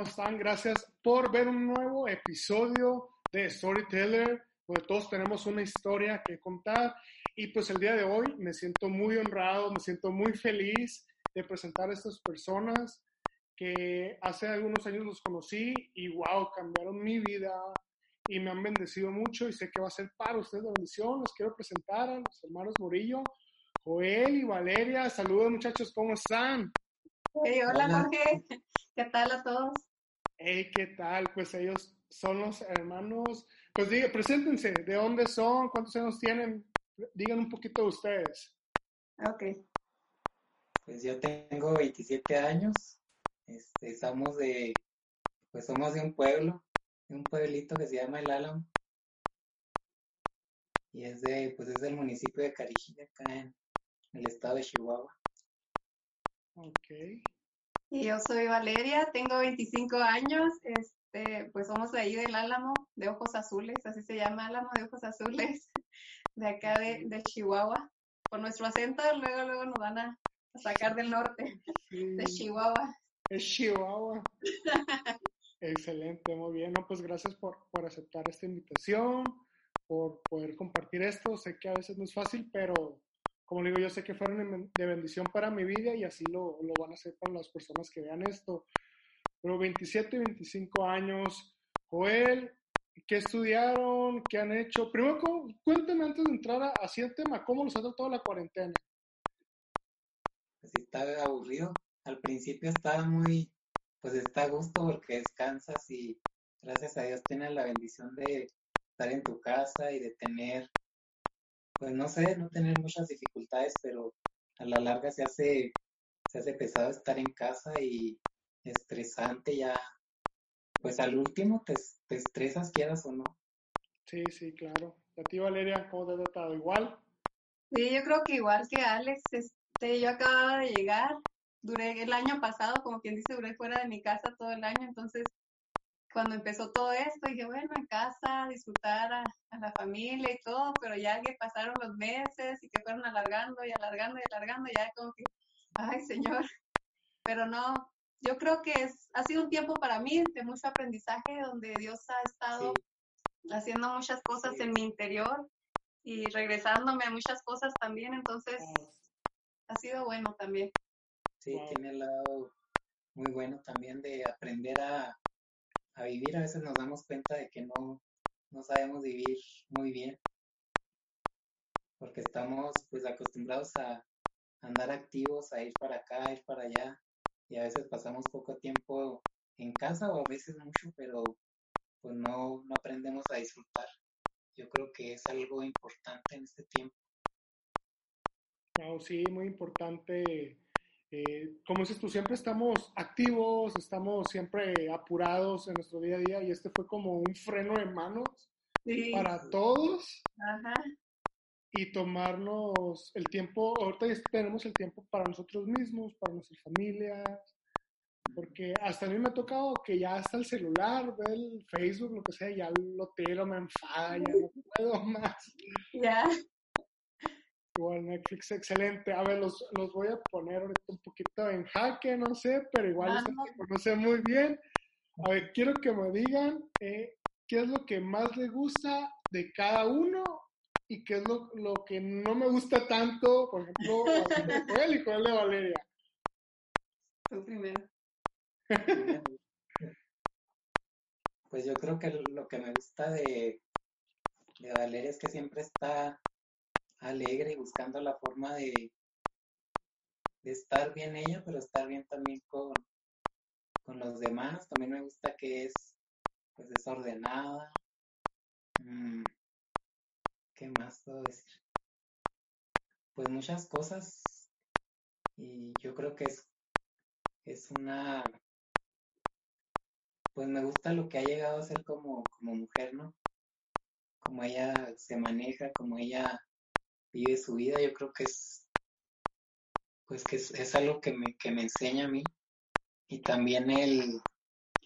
¿Cómo están? Gracias por ver un nuevo episodio de Storyteller, donde todos tenemos una historia que contar. Y pues el día de hoy me siento muy honrado, me siento muy feliz de presentar a estas personas que hace algunos años los conocí y wow, cambiaron mi vida y me han bendecido mucho y sé que va a ser para ustedes la bendición. Los quiero presentar a los hermanos Morillo, Joel y Valeria. Saludos muchachos, ¿cómo están? Hey, hola, Hola. Jorge. ¿Qué tal a todos? Hey, ¿qué tal? Pues ellos son los hermanos. Pues diga, preséntense, ¿de dónde son? ¿Cuántos años tienen? Digan un poquito de ustedes. Ok. Pues yo tengo 27 años. Este, somos de, pues somos de un pueblo, de un pueblito que se llama El Álamo. Y es de, pues es del municipio de Carijilla, acá en el estado de Chihuahua. Ok. Y yo soy Valeria, tengo 25 años. Este, pues somos de ahí del Álamo, de Ojos Azules, así se llama Álamo de Ojos Azules, de acá de, de Chihuahua. Por nuestro acento, luego, luego nos van a, a sacar del norte, Sí, de Chihuahua. es Chihuahua. Excelente, muy bien. No, pues gracias por, por aceptar esta invitación, por poder compartir esto. Sé que a veces no es fácil, pero como digo, yo sé que fueron de bendición para mi vida y así lo, lo van a hacer para las personas que vean esto. Pero 27 y 25 años, Joel, ¿qué estudiaron? ¿Qué han hecho? Primero, cu- cuéntame antes de entrar a- así el tema, ¿cómo los ha tratado la cuarentena? Pues está aburrido. Al principio estaba muy, pues está a gusto porque descansas y gracias a Dios tienes la bendición de estar en tu casa y de tener, pues no sé, no tener muchas dificultades, pero a la larga se hace, se hace pesado estar en casa y estresante ya. Pues al último te, te estresas, quieras o no. Sí, sí, claro. ¿Y a ti, Valeria, cómo te ha tratado? ¿Igual? Sí, yo creo que igual que Alex, este, yo acababa de llegar, duré el año pasado, como quien dice, duré fuera de mi casa todo el año, entonces cuando empezó todo esto, dije, bueno, en casa, disfrutar a, a la familia y todo, pero ya que pasaron los meses y que fueron alargando y alargando y alargando, ya como que, ay, señor, pero no, yo creo que es, ha sido un tiempo para mí de mucho aprendizaje, donde Dios ha estado Sí, haciendo muchas cosas Sí. en mi interior y regresándome a muchas cosas también, entonces ha sido bueno también. sí, tiene el lado muy bueno también de aprender a, a vivir. A veces nos damos cuenta de que no, no sabemos vivir muy bien, porque estamos pues acostumbrados a andar activos, a ir para acá, ir para allá, y a veces pasamos poco tiempo en casa o a veces mucho, pero pues no, no aprendemos a disfrutar. Yo creo que es algo importante en este tiempo. Wow, sí, muy importante. Eh, como dices tú, siempre estamos activos, estamos siempre apurados en nuestro día a día y este fue como un freno de manos Sí, para todos. Ajá, y tomarnos el tiempo, ahorita ya tenemos el tiempo para nosotros mismos, para nuestras familias, porque hasta a mí me ha tocado que ya hasta el celular, el Facebook, lo que sea, ya lo tiro, me enfada, ya no puedo más. ya, Igual Netflix, excelente. A ver, los, los voy a poner ahorita un poquito en jaque, no sé, pero igual Ah, ustedes no. me conocen muy bien. A ver, quiero que me digan eh, qué es lo que más le gusta de cada uno y qué es lo, lo que no me gusta tanto, por ejemplo, de Joel y Joel de Valeria. tú primero. Pues yo creo que lo que me gusta de, de Valeria es que siempre está alegre y buscando la forma de, de estar bien ella, pero estar bien también con, con los demás. También me gusta que es, pues es ordenada. Mm, ¿Qué más puedo decir? Pues muchas cosas y yo creo que es, es una, pues me gusta lo que ha llegado a ser como, como mujer, ¿no? Como ella se maneja, como ella vive su vida, yo creo que es, pues que es, algo que me, que me enseña a mí y también el,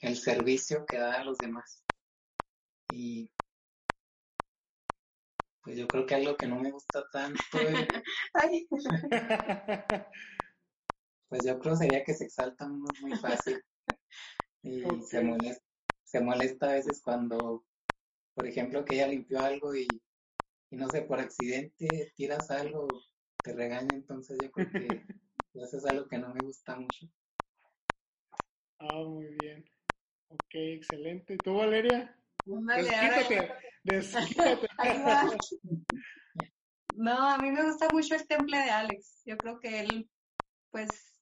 el servicio que da a los demás. Y pues yo creo que algo que no me gusta tanto pues yo creo sería que se exalta muy, muy fácil y se, molesta, se molesta a veces cuando, por ejemplo, que ella limpió algo y, y no sé, por accidente tiras algo, te regaña, entonces yo creo que eso es algo que no me gusta mucho. Ah, muy bien. Ok, excelente. ¿Tú, Valeria? Desquítate, desquítate. No, a mí me gusta mucho el temple de Alex. Yo creo que él, pues,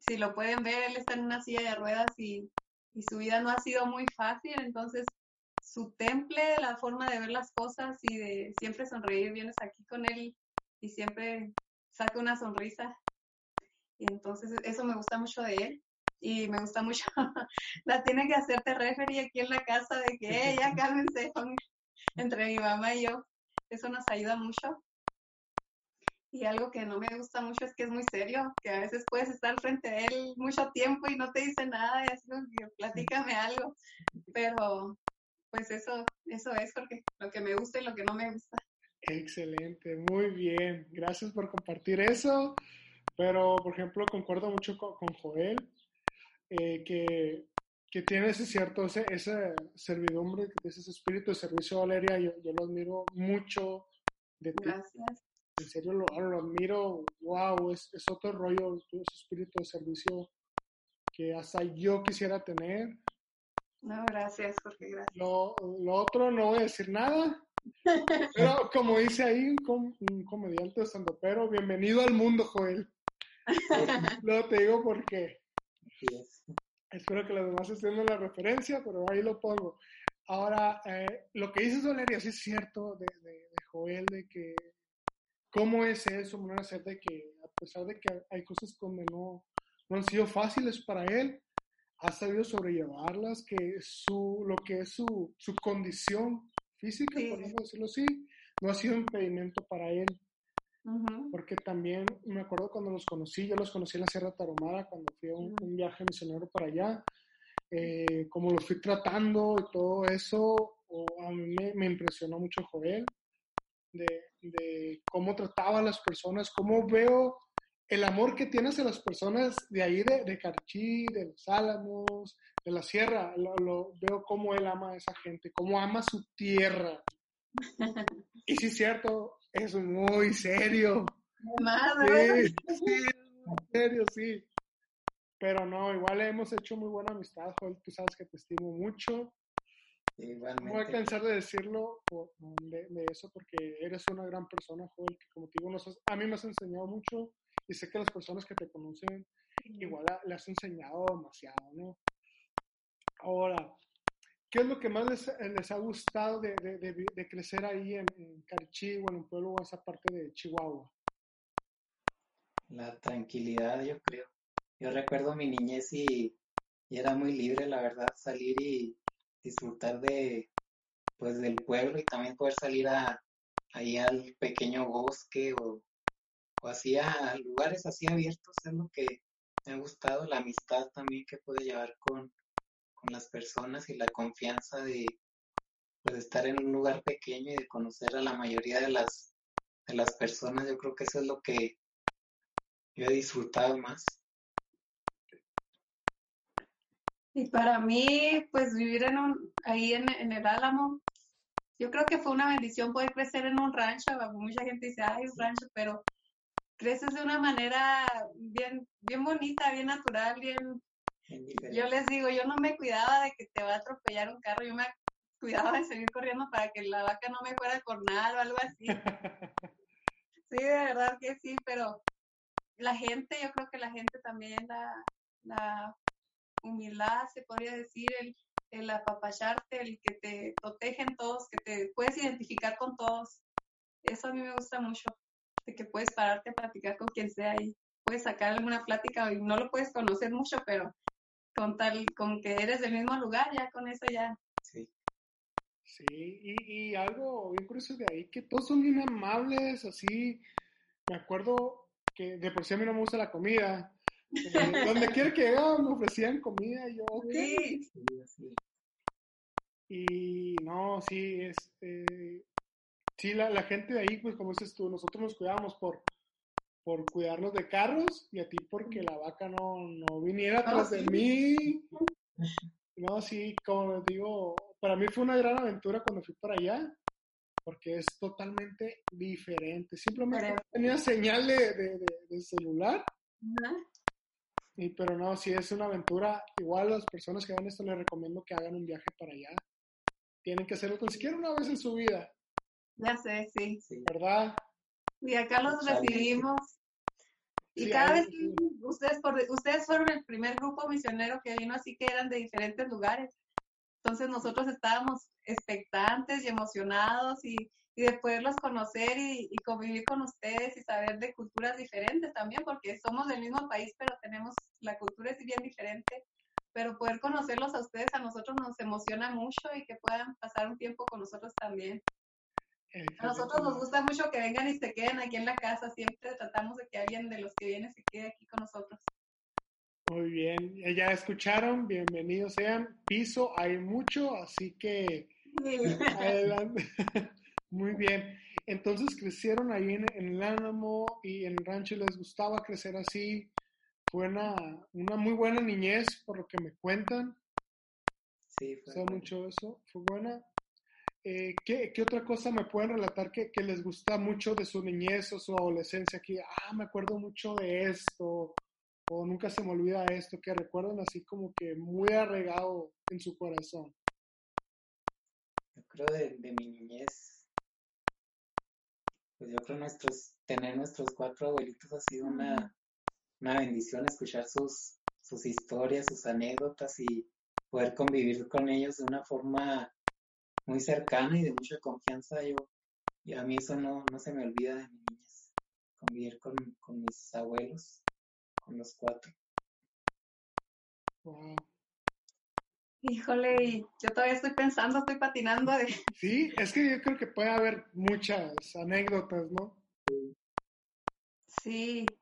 si lo pueden ver, él está en una silla de ruedas y, y su vida no ha sido muy fácil, entonces su temple, la forma de ver las cosas y de siempre sonreír, vienes aquí con él y siempre saca una sonrisa. Y entonces eso me gusta mucho de él y me gusta mucho, la tiene que hacerte referee aquí en la casa de que ella cálmense entre mi mamá y yo. Eso nos ayuda mucho. Y algo que no me gusta mucho es que es muy serio, que a veces puedes estar frente a él mucho tiempo y no te dice nada, y así que platícame algo. Pero pues eso, eso es porque lo que me gusta y lo que no me gusta. Excelente, muy bien. Gracias por compartir eso. Pero, por ejemplo, concuerdo mucho con, con Joel. Eh, que, que, tiene ese cierto, ese, esa servidumbre, ese espíritu de servicio, Valeria, yo, yo lo admiro mucho de ti. Gracias. En serio lo, lo admiro, wow, es, es, otro rollo, ese espíritu de servicio que hasta yo quisiera tener. No, gracias, Jorge, gracias. Lo, lo otro no voy a decir nada, pero como dice ahí un, com, un comediante pero bienvenido al mundo, Joel. Luego te digo por qué. Espero que los demás estén la referencia, pero ahí lo pongo. Ahora, eh, lo que dices, Valeria, sí es cierto de, de, Joel, de que cómo es eso, de que a pesar de que hay cosas como no, no han sido fáciles para él, ha sabido sobrellevarlas, que su, lo que es su, su condición física, sí. por decirlo así, no ha sido impedimento para él. Porque también me acuerdo cuando los conocí, yo los conocí en la Sierra Tarahumara cuando fui a un, un viaje misionero para allá, eh, como los fui tratando y todo eso, a mí me, me, impresionó mucho Joel, de, de cómo trataba a las personas, cómo veo el amor que tienes a las personas de ahí, de, de Carchí, de los Álamos, de la Sierra, lo, lo, veo cómo él ama a esa gente, cómo ama su tierra. y sí es cierto, es muy serio. Madre. Sí, sí, muy serio, sí. Pero no, igual hemos hecho muy buena amistad, Joel. Tú sabes que te estimo mucho. Igualmente. No voy a cansar de decirlo de, de, eso porque eres una gran persona, Joel, que como te digo, nos has, a mí me has enseñado mucho y sé que las personas que te conocen igual le has enseñado demasiado, ¿no? Ahora, ¿Qué es lo que más les, les ha gustado de, de, de, de, crecer ahí en, en Carichí o en un pueblo o esa parte de Chihuahua? La tranquilidad, yo creo. Yo recuerdo mi niñez y, y, era muy libre, la verdad, salir y disfrutar de pues del pueblo y también poder salir a, ahí al pequeño bosque o, o así a lugares así abiertos es lo que me ha gustado, la amistad también que puede llevar con, con las personas y la confianza de pues, estar en un lugar pequeño y de conocer a la mayoría de las, de las personas. Yo creo que eso es lo que yo he disfrutado más. Y para mí, pues vivir en un, ahí en, en el Álamo, yo creo que fue una bendición poder crecer en un rancho. Mucha gente dice, ay, un rancho, pero creces de una manera bien, bien bonita, bien natural, bien, yo les digo, yo no me cuidaba de que te va a atropellar un carro, yo me cuidaba de seguir corriendo para que la vaca no me fuera a cornar o algo así. Sí, de verdad que sí, pero la gente, yo creo que la gente también, la, la humildad, se podría decir, el, el apapacharte, el que te protegen todos, que te puedes identificar con todos. Eso a mí me gusta mucho, de que puedes pararte a platicar con quien sea y puedes sacar alguna plática y no lo puedes conocer mucho, pero con tal, con que eres del mismo lugar, ya con eso ya. Sí. Sí, y, y algo bien curioso de ahí, que todos son bien amables, así. Me acuerdo que de por sí a mí no me gusta la comida. Eh, donde quiera que llegaba me ofrecían comida y yo, ok. Sí. Y no, sí, este, sí, la, la gente de ahí, pues como dices tú, nosotros nos cuidábamos por, por cuidarnos de carros y a ti porque la vaca no, no viniera atrás de sí. mí. No, sí, como les digo, para mí fue una gran aventura cuando fui para allá, porque es totalmente diferente. Simplemente Pero- tenía señal de, de- de- de celular, y, pero no, sí es una aventura. Igual las personas que hagan esto les recomiendo que hagan un viaje para allá. Tienen que hacerlo tan siquiera una vez en su vida, ya sé, sí. Sí. ¿verdad? Y acá los recibimos. Y Sí, cada vez que ustedes, por, ustedes fueron el primer grupo misionero que vino, así que eran de diferentes lugares. Entonces nosotros estábamos expectantes y emocionados y, y de poderlos conocer y, y convivir con ustedes y saber de culturas diferentes también, porque somos del mismo país, pero tenemos, la cultura es bien diferente. Pero poder conocerlos a ustedes, a nosotros nos emociona mucho y que puedan pasar un tiempo con nosotros también. A nosotros nos gusta mucho que vengan y se queden aquí en la casa. Siempre tratamos de que alguien de los que viene se quede aquí con nosotros. Muy bien, ya escucharon, bienvenidos sean. Piso hay mucho, así que adelante. Muy bien. Entonces crecieron ahí en, en el Álamo y en el rancho les gustaba crecer así. Fue una, una muy buena niñez, por lo que me cuentan. Sí, fue bueno. mucho eso, fue buena. Eh, ¿qué, qué otra cosa me pueden relatar que, que les gusta mucho de su niñez o su adolescencia? Aquí, ah, me acuerdo mucho de esto, o nunca se me olvida esto, que recuerdan así como que muy arraigado en su corazón. Yo creo de, de mi niñez, pues yo creo nuestros, tener nuestros cuatro abuelitos ha sido una, una bendición escuchar sus, sus historias, sus anécdotas y poder convivir con ellos de una forma muy cercana y de mucha confianza. Yo, y a mí eso no, no se me olvida de mi niñez, convivir con, con mis abuelos, con los cuatro. Wow. Híjole, yo todavía estoy pensando, estoy patinando de... Sí, es que yo creo que puede haber muchas anécdotas, ¿no? Sí.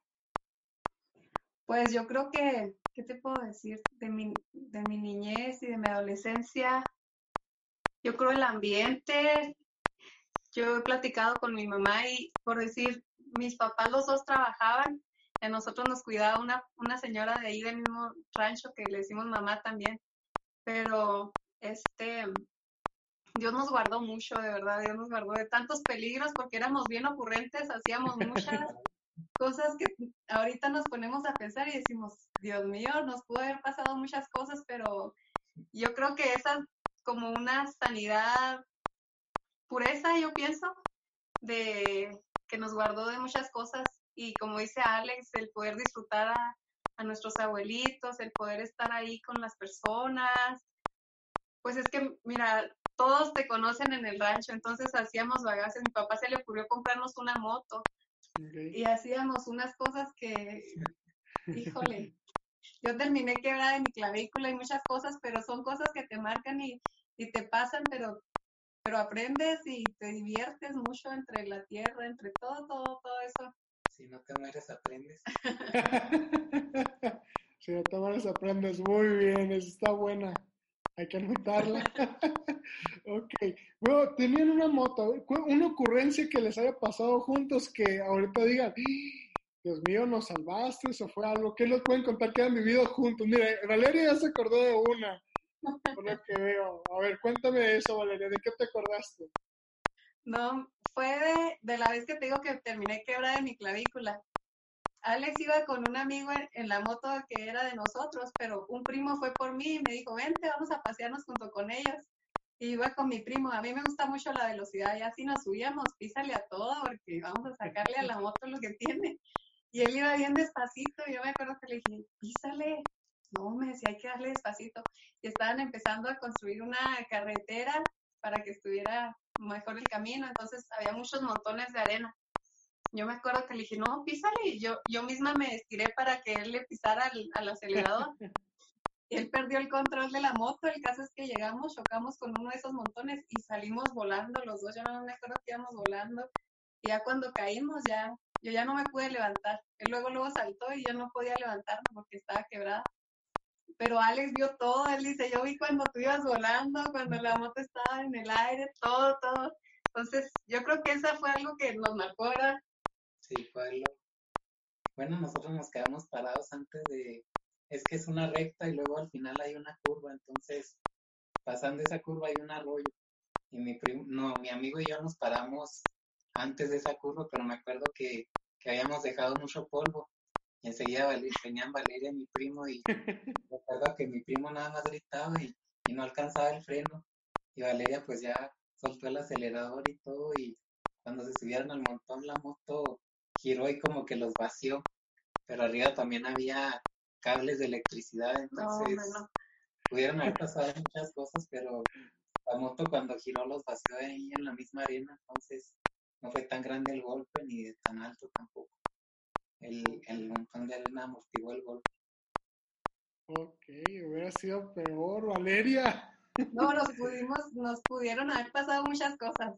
Pues yo creo que, ¿qué te puedo decir? De mi, de mi niñez y de mi adolescencia, yo creo el ambiente. Yo he platicado con mi mamá y por decir, mis papás los dos trabajaban, y a nosotros nos cuidaba una, una señora de ahí del mismo rancho que le decimos mamá también. Pero este, Dios nos guardó mucho, de verdad, Dios nos guardó de tantos peligros porque éramos bien ocurrentes, hacíamos muchas cosas que ahorita nos ponemos a pensar y decimos, Dios mío, nos pudo haber pasado muchas cosas, pero yo creo que esa como una sanidad, pureza, yo pienso, de que nos guardó de muchas cosas. Y como dice Alex, el poder disfrutar a, a nuestros abuelitos, el poder estar ahí con las personas, pues es que, mira, todos te conocen en el rancho, entonces hacíamos bagaces, mi papá se le ocurrió comprarnos una moto y hacíamos unas cosas que, híjole, yo terminé quebrada de mi clavícula y muchas cosas, pero son cosas que te marcan y, y te pasan, pero, pero aprendes y te diviertes mucho entre la tierra, entre todo, todo, todo eso. Si no te mueres, aprendes. Si no te mueres, aprendes muy bien, eso está buena. Hay que anotarla. ok. Bueno, tenían una moto. Una ocurrencia que les haya pasado juntos que ahorita digan, "Ah, Dios mío, nos salvaste, eso fue algo. ¿Qué nos pueden contar que han vivido juntos? Mire, Valeria ya se acordó de una, por lo que veo. A ver, cuéntame eso, Valeria, ¿de qué te acordaste? No, fue de, de la vez que te digo que terminé quebrada de mi clavícula. Alex iba con un amigo en, en la moto que era de nosotros, pero un primo fue por mí y me dijo, vente, vamos a pasearnos junto con ellos. Y iba con mi primo. A mí me gusta mucho la velocidad y así nos subíamos, písale a todo porque vamos a sacarle a la moto lo que tiene. Y él iba bien despacito y yo me acuerdo que le dije, písale. no, me decía, hay que darle despacito. Y estaban empezando a construir una carretera para que estuviera mejor el camino, entonces había muchos montones de arena. Yo me acuerdo que le dije, no, písale, y yo, yo misma me estiré para que él le pisara al, al acelerador. y él perdió el control de la moto, el caso es que llegamos, chocamos con uno de esos montones y salimos volando los dos, yo no me acuerdo que íbamos volando. Y ya cuando caímos, ya, yo ya no me pude levantar. Él luego, luego saltó y yo no podía levantarme porque estaba quebrada pero Alex vio todo, él dice, yo vi cuando tú ibas volando, cuando la moto estaba en el aire, todo, todo. Entonces, yo creo que esa fue algo que nos marcó, ¿verdad? Sí, fue algo. Bueno, nosotros nos quedamos parados antes de, es que es una recta y luego al final hay una curva, entonces, pasando esa curva hay un arroyo. Y mi no, mi amigo y yo nos paramos antes de esa curva, pero me acuerdo que, que habíamos dejado mucho polvo. Y enseguida venían Valeria y mi primo y recuerdo que mi primo nada más gritaba y, no alcanzaba el freno. Y Valeria pues ya soltó el acelerador y todo y cuando se subieron al montón la moto giró y como que los vació, pero arriba también había cables de electricidad, entonces pudieron haber pasado muchas cosas, pero la moto cuando giró los vació ahí en la misma arena, entonces no fue tan grande el golpe ni de tan alto tampoco el, el montón de arena amortiguó el golpe. Ok, hubiera sido peor, Valeria. No, nos pudimos, nos pudieron haber pasado muchas cosas.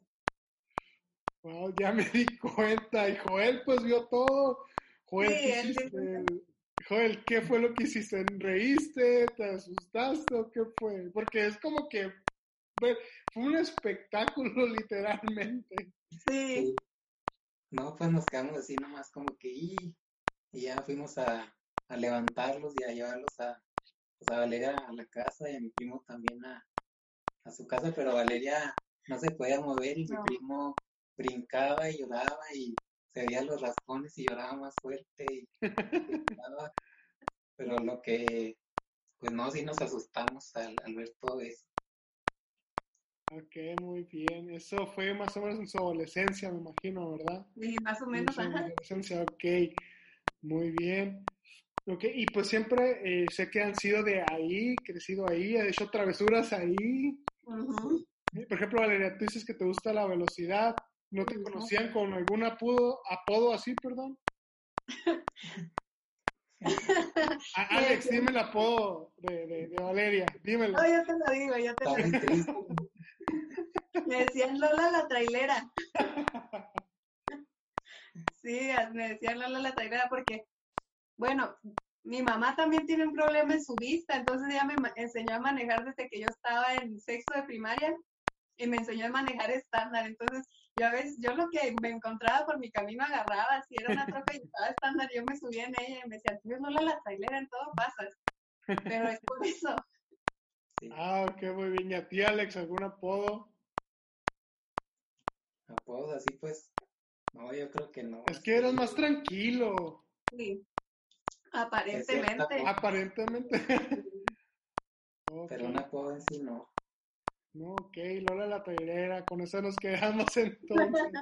Wow, ya me di cuenta. Y Joel pues vio todo. Joel, ¿qué Joel, ¿qué fue lo que hiciste? ¿Reíste? ¿Te asustaste o qué fue? Porque es como que fue un espectáculo literalmente. Sí. No, pues nos quedamos así nomás como que y, ya fuimos a, levantarlos y a llevarlos a, pues a Valeria a la casa y a mi primo también a, su casa, pero Valeria no se podía mover y mi primo brincaba y lloraba y se veía los raspones y lloraba más fuerte y, pero lo que pues no, sí nos asustamos al ver todo eso. Ok, muy bien. Eso fue más o menos en su adolescencia, me imagino, ¿verdad? Sí, más o menos. En su adolescencia, ok. Muy bien. Ok, y pues siempre eh, sé que han sido de ahí, crecido ahí, han hecho travesuras ahí. Por ejemplo, Valeria, tú dices que te gusta la velocidad. ¿No te conocían con algún apodo, apodo así, perdón? Alex, dime el apodo de, de, Valeria, dímelo. No, yo te lo digo, yo te lo digo. Me decían Lola la trailera. Sí, me decían Lola la trailera porque, bueno, mi mamá también tiene un problema en su vista, entonces ella me enseñó a manejar desde que yo estaba en sexto de primaria y me enseñó a manejar estándar. Entonces, yo a veces, yo lo que me encontraba por mi camino agarraba, si era una troca y estaba estándar, yo me subía en ella y me decía, tú no la trailera, en todo pasas. Pero es por eso. Ah, ok, muy bien. ¿Y a ti, Alex, algún apodo? Apodo, así pues. No, yo creo que no. Es que eras más tranquilo. Sí. Aparentemente. Aparentemente. Pero un apodo en sí no. No, ok, Lola la trailera, con eso nos quedamos entonces.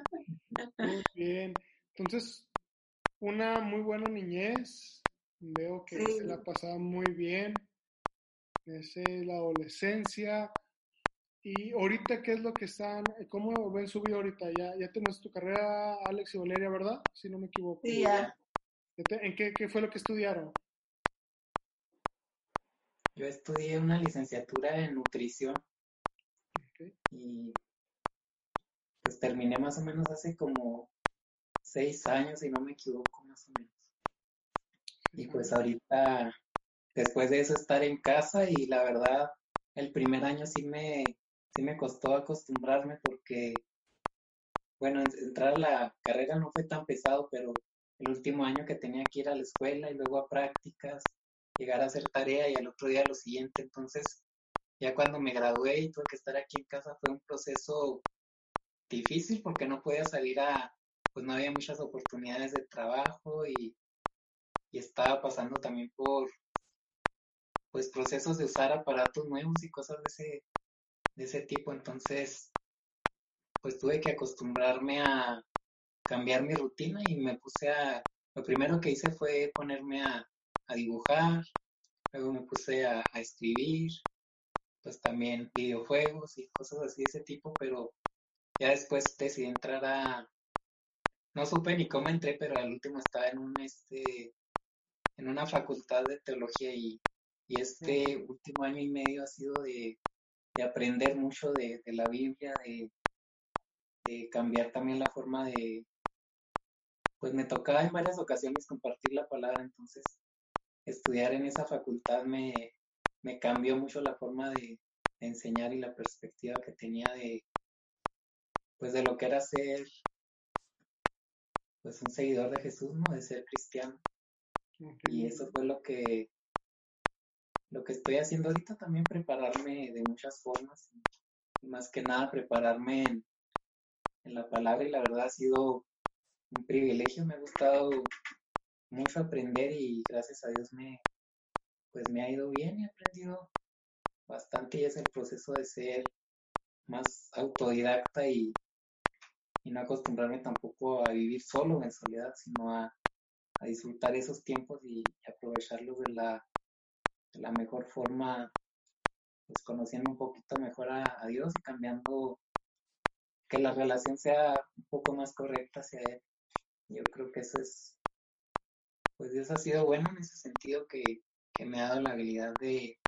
muy bien. Entonces, una muy buena niñez. Veo que se la pasaba muy bien. Es la adolescencia. Y ahorita, ¿qué es lo que están? ¿Cómo ven su vida ahorita? Ya, ya tenés tu carrera, Alex y Valeria, ¿verdad? Si no me equivoco. Sí, ya. ¿En qué, qué fue lo que estudiaron? Yo estudié una licenciatura en nutrición. Y pues terminé más o menos hace como seis años, si no me equivoco, más o menos. Y pues ahorita, después de eso, estar en casa y la verdad, el primer año sí me, sí me costó acostumbrarme porque, bueno, entrar a la carrera no fue tan pesado, pero el último año que tenía que ir a la escuela y luego a prácticas, llegar a hacer tarea y al otro día lo siguiente, entonces ya cuando me gradué y tuve que estar aquí en casa fue un proceso difícil porque no podía salir a, pues no había muchas oportunidades de trabajo y, y estaba pasando también por pues procesos de usar aparatos nuevos y cosas de ese, de ese tipo. Entonces, pues tuve que acostumbrarme a cambiar mi rutina y me puse a, lo primero que hice fue ponerme a, a dibujar, luego me puse a, a escribir, pues también videojuegos y cosas así de ese tipo, pero ya después decidí entrar a, no supe ni cómo entré, pero al último estaba en un este en una facultad de teología y, y este último año y medio ha sido de, de aprender mucho de, de la Biblia, de, de cambiar también la forma de, pues me tocaba en varias ocasiones compartir la palabra, entonces estudiar en esa facultad me, me cambió mucho la forma de, de enseñar y la perspectiva que tenía de, pues de lo que era ser pues un seguidor de Jesús, ¿no? De ser cristiano. Y eso fue lo que lo que estoy haciendo ahorita también prepararme de muchas formas y más que nada prepararme en, en la palabra y la verdad ha sido un privilegio, me ha gustado mucho aprender y gracias a Dios me pues me ha ido bien y he aprendido bastante y es el proceso de ser más autodidacta y, y no acostumbrarme tampoco a vivir solo en soledad, sino a, a disfrutar esos tiempos y, y aprovecharlos de la, la mejor forma, pues conociendo un poquito mejor a, a Dios y cambiando que la relación sea un poco más correcta hacia Él. Yo creo que eso es, pues Dios ha sido bueno en ese sentido que, que me ha dado la habilidad de,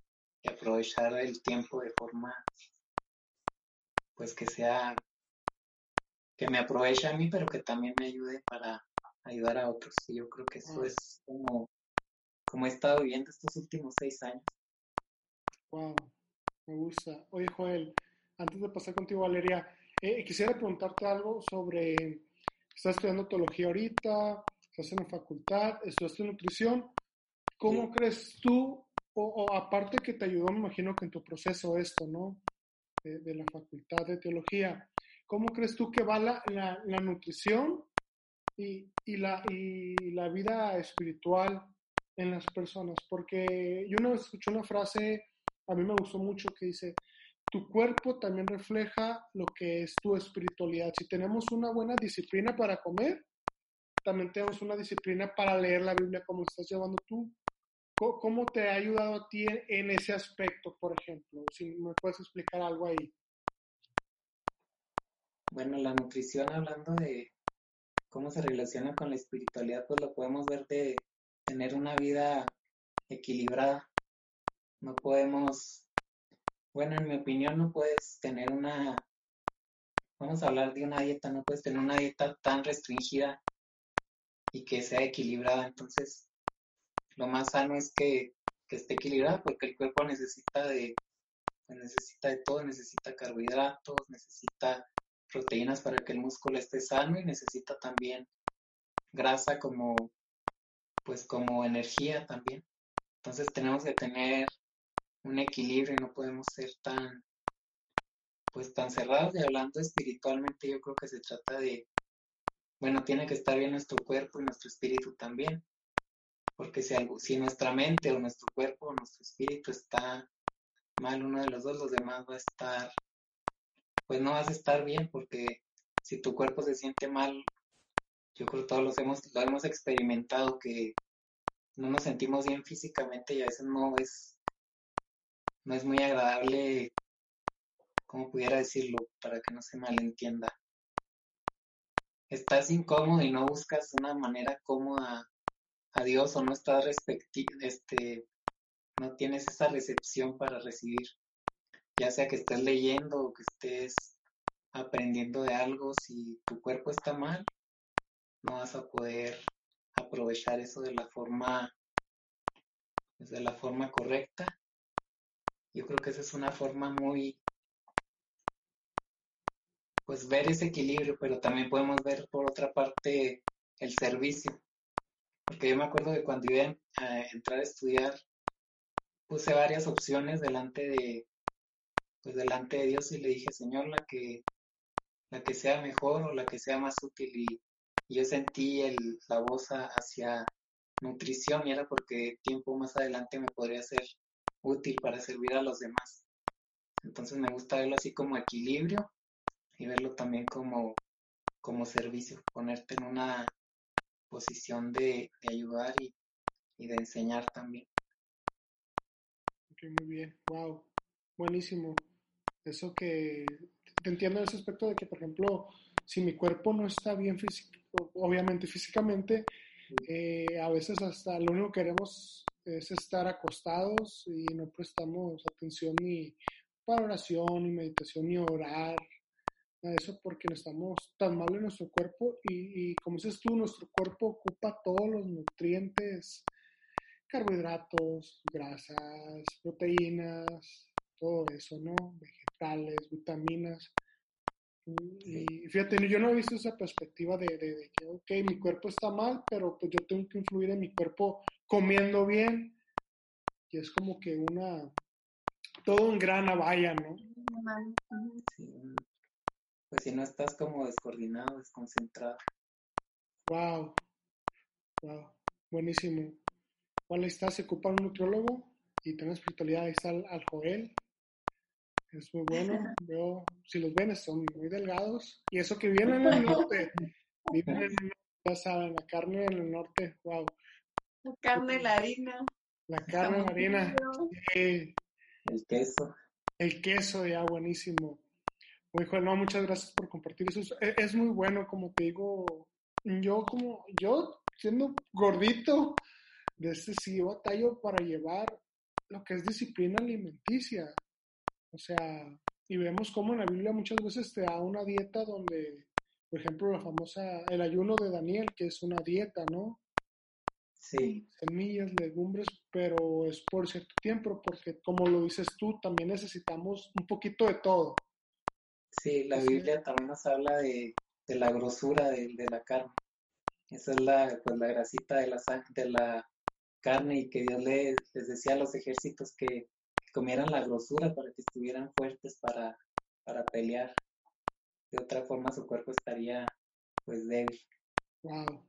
de aprovechar el tiempo de forma, pues que sea, que me aproveche a mí, pero que también me ayude para ayudar a otros. Y yo creo que eso es como, como he estado viviendo estos últimos seis años. Wow, me gusta. Oye, Joel, antes de pasar contigo, Valeria, eh, quisiera preguntarte algo sobre, estás estudiando teología ahorita, estás en la facultad, estudiaste nutrición. ¿Cómo Sí. crees tú, o, o aparte que te ayudó, me imagino que en tu proceso esto, ¿no? De, de la facultad de teología, ¿cómo crees tú que va la, la, la nutrición y, y, la, y la vida espiritual en las personas? Porque yo una vez escuché una frase a mí me gustó mucho que dice, tu cuerpo también refleja lo que es tu espiritualidad. Si tenemos una buena disciplina para comer, también tenemos una disciplina para leer la Biblia como estás llevando tú. ¿Cómo, te ha ayudado a ti en ese aspecto, por ejemplo? Si me puedes explicar algo ahí. Bueno, la nutrición, hablando de cómo se relaciona con la espiritualidad, pues lo podemos ver de tener una vida equilibrada. No podemos, bueno, en mi opinión, no puedes tener una, vamos a hablar de una dieta, no puedes tener una dieta tan restringida y que sea equilibrada. Entonces, lo más sano es que, que esté equilibrada porque el cuerpo necesita de, pues necesita de todo, necesita carbohidratos, necesita proteínas para que el músculo esté sano y necesita también grasa como pues como energía también. Entonces tenemos que tener un equilibrio y no podemos ser tan pues tan cerrados y hablando espiritualmente yo creo que se trata de bueno, tiene que estar bien nuestro cuerpo y nuestro espíritu también. Porque si algo, si nuestra mente o nuestro cuerpo o nuestro espíritu está mal uno de los dos, los demás va a estar pues no vas a estar bien porque si tu cuerpo se siente mal, yo creo que todos los hemos, lo hemos experimentado que no nos sentimos bien físicamente y a veces no es, no es muy agradable, como pudiera decirlo, para que no se malentienda. Estás incómodo y no buscas una manera cómoda a Dios o no estás respecti este, no tienes esa recepción para recibir ya sea que estés leyendo o que estés aprendiendo de algo, si tu cuerpo está mal, no vas a poder aprovechar eso de la forma pues, de la forma correcta. Yo creo que esa es una forma muy pues ver ese equilibrio, pero también podemos ver por otra parte el servicio. Porque yo me acuerdo que cuando iba a entrar a estudiar puse varias opciones delante de pues delante de Dios y le dije, Señor, la que, la que sea mejor o la que sea más útil. Y, yo sentí el, la voz hacia nutrición y era porque tiempo más adelante me podría ser útil para servir a los demás. Entonces me gusta verlo así como equilibrio y verlo también como, como servicio, ponerte en una posición de, ayudar y, y de enseñar también. muy bien, wow, buenísimo. Eso que te entiendo en ese aspecto de que, por ejemplo, si mi cuerpo no está bien físico, obviamente físicamente, eh, a veces hasta lo único que queremos es estar acostados y no prestamos atención ni para oración, ni meditación, ni orar, de eso porque no estamos tan mal en nuestro cuerpo y, y como dices tú, nuestro cuerpo ocupa todos los nutrientes, carbohidratos, grasas, proteínas, todo eso, ¿no? Vegetales, vitaminas. Y fíjate, yo no he visto esa perspectiva de, de, que, ok, mi cuerpo está mal, pero pues yo tengo que influir en mi cuerpo comiendo bien. Y es como que una, todo un gran vaya, ¿no? Sí. Pues si no estás como descoordinado, desconcentrado. Wow. Wow. Buenísimo. ¿Cuál está? Se ocupa un nutriólogo y tiene espiritualidad. Ahí está al Joel, es muy bueno. Veo, si los ven, son muy delgados. Y eso que vienen en el norte, viven en el norte, ya saben, la carne en el norte, wow. La carne, la harina. La carne, la harina. El queso. El queso, ya, buenísimo. Muy bueno, no, muchas gracias por compartir eso. Es, es, muy bueno, como te digo, yo como, yo siendo gordito, de este sí batallo para llevar lo que es disciplina alimenticia. O sea, y vemos cómo en la Biblia muchas veces te da una dieta donde, por ejemplo, la famosa, el ayuno de Daniel, que es una dieta, ¿no? Sí. Semillas, legumbres, pero es por cierto tiempo, porque como lo dices tú, también necesitamos un poquito de todo. Sí, la Biblia también nos habla de, de la grosura de, de, la carne. Esa es la, pues, la grasita de la, de la carne y que Dios les, les decía a los ejércitos que comieran la grosura para que estuvieran fuertes para, para pelear. De otra forma su cuerpo estaría pues débil. Wow.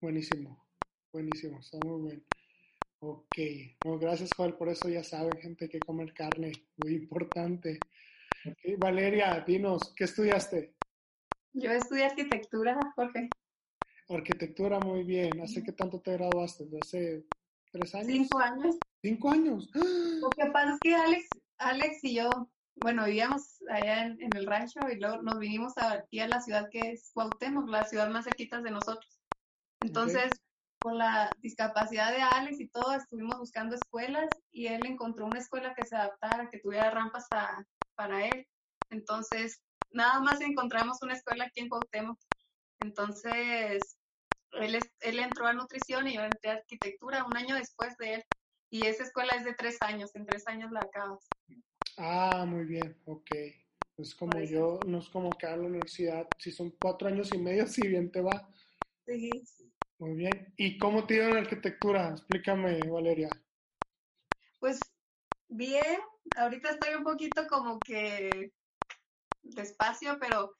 Buenísimo. Buenísimo. Está muy bueno. Ok. Bueno, gracias Joel. Por eso ya saben, gente, que comer carne. Muy importante. Okay. Valeria, dinos, ¿qué estudiaste? Yo estudié arquitectura, Jorge. Arquitectura, muy bien. ¿Hace qué tanto te graduaste? ¿Hace tres años? Cinco años. ¿Cinco años? Lo que pasa es que Alex, Alex y yo, bueno, vivíamos allá en, en el rancho y luego nos vinimos aquí a la ciudad que es Cuauhtémoc, la ciudad más cerquita de nosotros. Entonces, okay. con la discapacidad de Alex y todo, estuvimos buscando escuelas y él encontró una escuela que se adaptara, que tuviera rampas a, para él. Entonces, nada más encontramos una escuela aquí en Cuauhtémoc. Entonces, él, él entró a nutrición y yo entré a arquitectura un año después de él. Y esa escuela es de tres años, en tres años la acabas. Ah, muy bien, ok. Es como yo, no es como que a la universidad, si son cuatro años y medio, si bien te va. Sí. Muy bien. ¿Y cómo te dio en arquitectura? Explícame, Valeria. Pues bien, ahorita estoy un poquito como que despacio, pero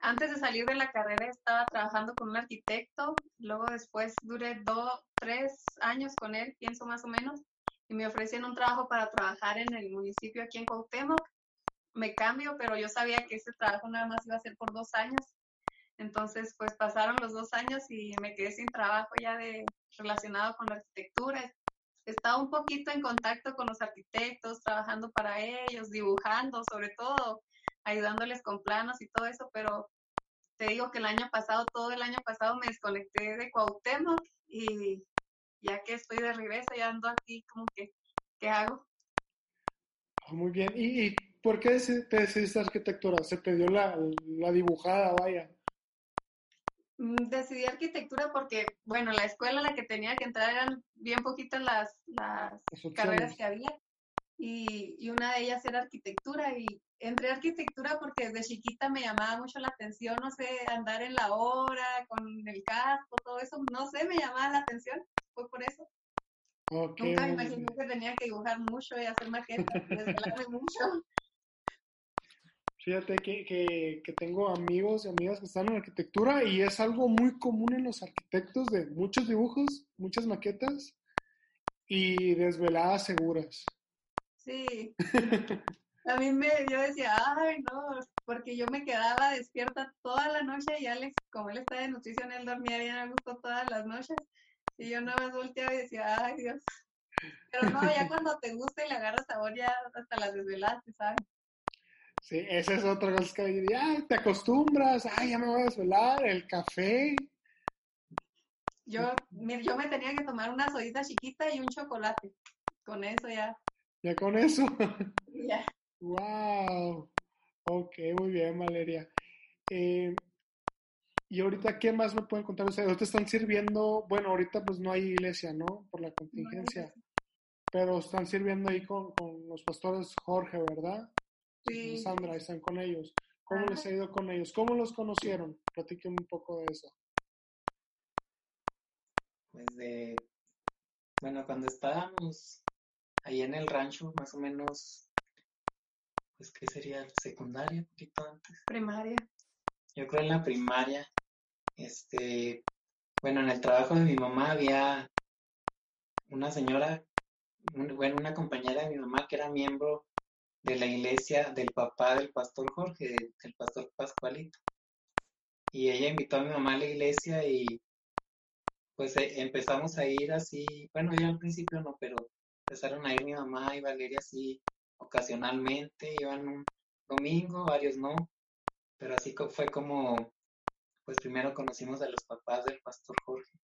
antes de salir de la carrera estaba trabajando con un arquitecto, luego después duré dos, tres años con él, pienso más o menos, y me ofrecían un trabajo para trabajar en el municipio aquí en Cuauhtémoc. Me cambio, pero yo sabía que ese trabajo nada más iba a ser por dos años. Entonces, pues pasaron los dos años y me quedé sin trabajo ya de relacionado con la arquitectura. Estaba un poquito en contacto con los arquitectos, trabajando para ellos, dibujando sobre todo, ayudándoles con planos y todo eso, pero te digo que el año pasado, todo el año pasado me desconecté de Cuauhtémoc y ya que estoy de regreso, ya ando aquí como que, ¿qué hago? Muy bien. ¿Y, y por qué te decidiste arquitectura? ¿Se te dio la, la dibujada, vaya? Decidí arquitectura porque, bueno, la escuela a la que tenía que entrar eran bien poquitas las, las, las carreras que había y, y, una de ellas era arquitectura y entré a arquitectura porque desde chiquita me llamaba mucho la atención, no sé, andar en la obra, con el casco, todo eso, no sé, me llamaba la atención, fue por eso. Okay. Nunca me imaginé que tenía que dibujar mucho y hacer maquetas, desvelarme mucho. Fíjate que, que, que, tengo amigos y amigas que están en arquitectura y es algo muy común en los arquitectos de muchos dibujos, muchas maquetas y desveladas seguras. Sí. A mí me, yo decía, ay, no, porque yo me quedaba despierta toda la noche y Alex, como él está de nutrición, él dormía bien a gusto todas las noches. Y yo nada más volteaba y decía, ay, Dios, Pero no, ya cuando te gusta y le agarras sabor, ya hasta las desvelaste, ¿sabes? Sí, esa es otra cosa que ya te acostumbras, ay, ya me voy a desvelar, el café. Yo, yo me tenía que tomar una sodita chiquita y un chocolate. Con eso ya. Ya con eso. Ya. Wow. Ok, muy bien, Valeria. Eh, y ahorita, ¿qué más me pueden contar ustedes? Ustedes están sirviendo, bueno, ahorita pues no hay iglesia, ¿no? Por la contingencia. Pero están sirviendo ahí con, con los pastores Jorge, ¿verdad? Sí. Sandra, están con ellos. ¿Cómo les ha ido con ellos? ¿Cómo los conocieron? Platiquen un poco de eso. Pues de, bueno, cuando estábamos ahí en el rancho, más o menos, pues, ¿qué sería? Secundaria, un poquito antes. Primaria. Yo creo en la primaria, este, bueno, en el trabajo de mi mamá había una señora, bueno, una compañera de mi mamá que era miembro de la iglesia del papá del pastor Jorge, del, pastor Pascualito. Y ella invitó a mi mamá a la iglesia y pues eh, empezamos a ir así, bueno, yo al principio no, pero empezaron a ir mi mamá y Valeria así ocasionalmente, iban un domingo, varios no, pero así fue como, pues primero conocimos a los papás del pastor Jorge.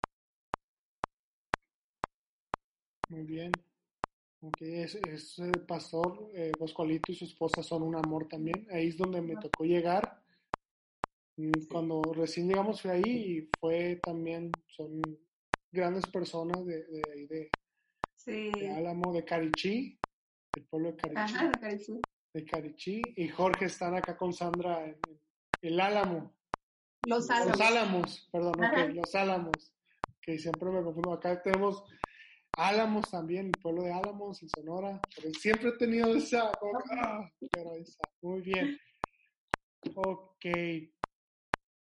Muy bien. Ok, es, es el pastor eh, Pascualito y su esposa son un amor también. Ahí es donde me tocó llegar. Cuando recién llegamos fui ahí y fue también, son grandes personas de, de, ahí de, Sí. de Álamo, de Carichí, del pueblo de Carichí, Ajá, me pareció. de Carichí. Y Jorge están acá con Sandra en, en el Álamo. Los Los álamos. Álamos, perdón, ok, Ajá. los Álamos, que siempre me confundo. Acá tenemos Álamos también, el pueblo de Álamos en Sonora, pero siempre he tenido esa, como ah, pero esa, muy bien. Ok.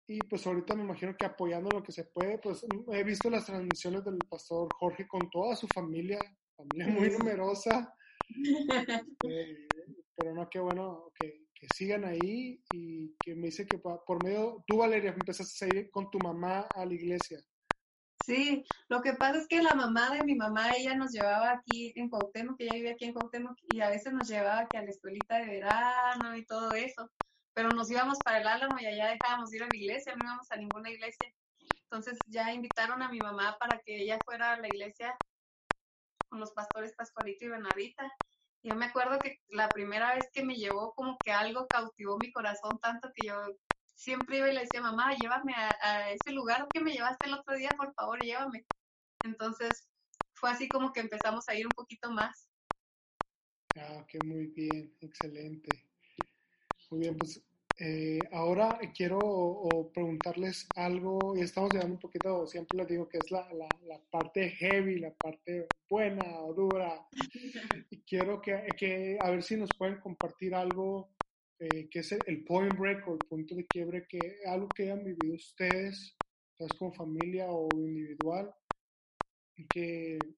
Y pues ahorita me imagino que apoyando lo que se puede, pues he visto las transmisiones del pastor Jorge con toda su familia, familia muy numerosa. Eh, pero no, qué bueno que, que sigan ahí y que me dice que por medio, tú Valeria, empezaste a ir con tu mamá a la iglesia. Sí, lo que pasa es que la mamá de mi mamá, ella nos llevaba aquí en Cuauhtémoc, que ella vive aquí en Cuauhtémoc, y a veces nos llevaba que a la escuelita de verano y todo eso, pero nos íbamos para el Álamo y allá dejábamos de ir a la iglesia, no íbamos a ninguna iglesia. Entonces ya invitaron a mi mamá para que ella fuera a la iglesia con los pastores Pascualito y Bernardita. Yo me acuerdo que la primera vez que me llevó, como que algo cautivó mi corazón tanto que yo siempre iba y le decía, mamá, llévame a, ese lugar que me llevaste el otro día, por favor, llévame. Entonces fue así como que empezamos a ir un poquito más. Ah, que muy bien, excelente. Muy bien, pues eh, ahora quiero o, preguntarles algo, y estamos llegando un poquito, siempre les digo que es la, la, la parte heavy, la parte buena o dura, y quiero que, que a ver si nos pueden compartir algo eh, que es el, el point break o el punto de quiebre, que algo que hayan vivido ustedes, vez como familia o individual, y que,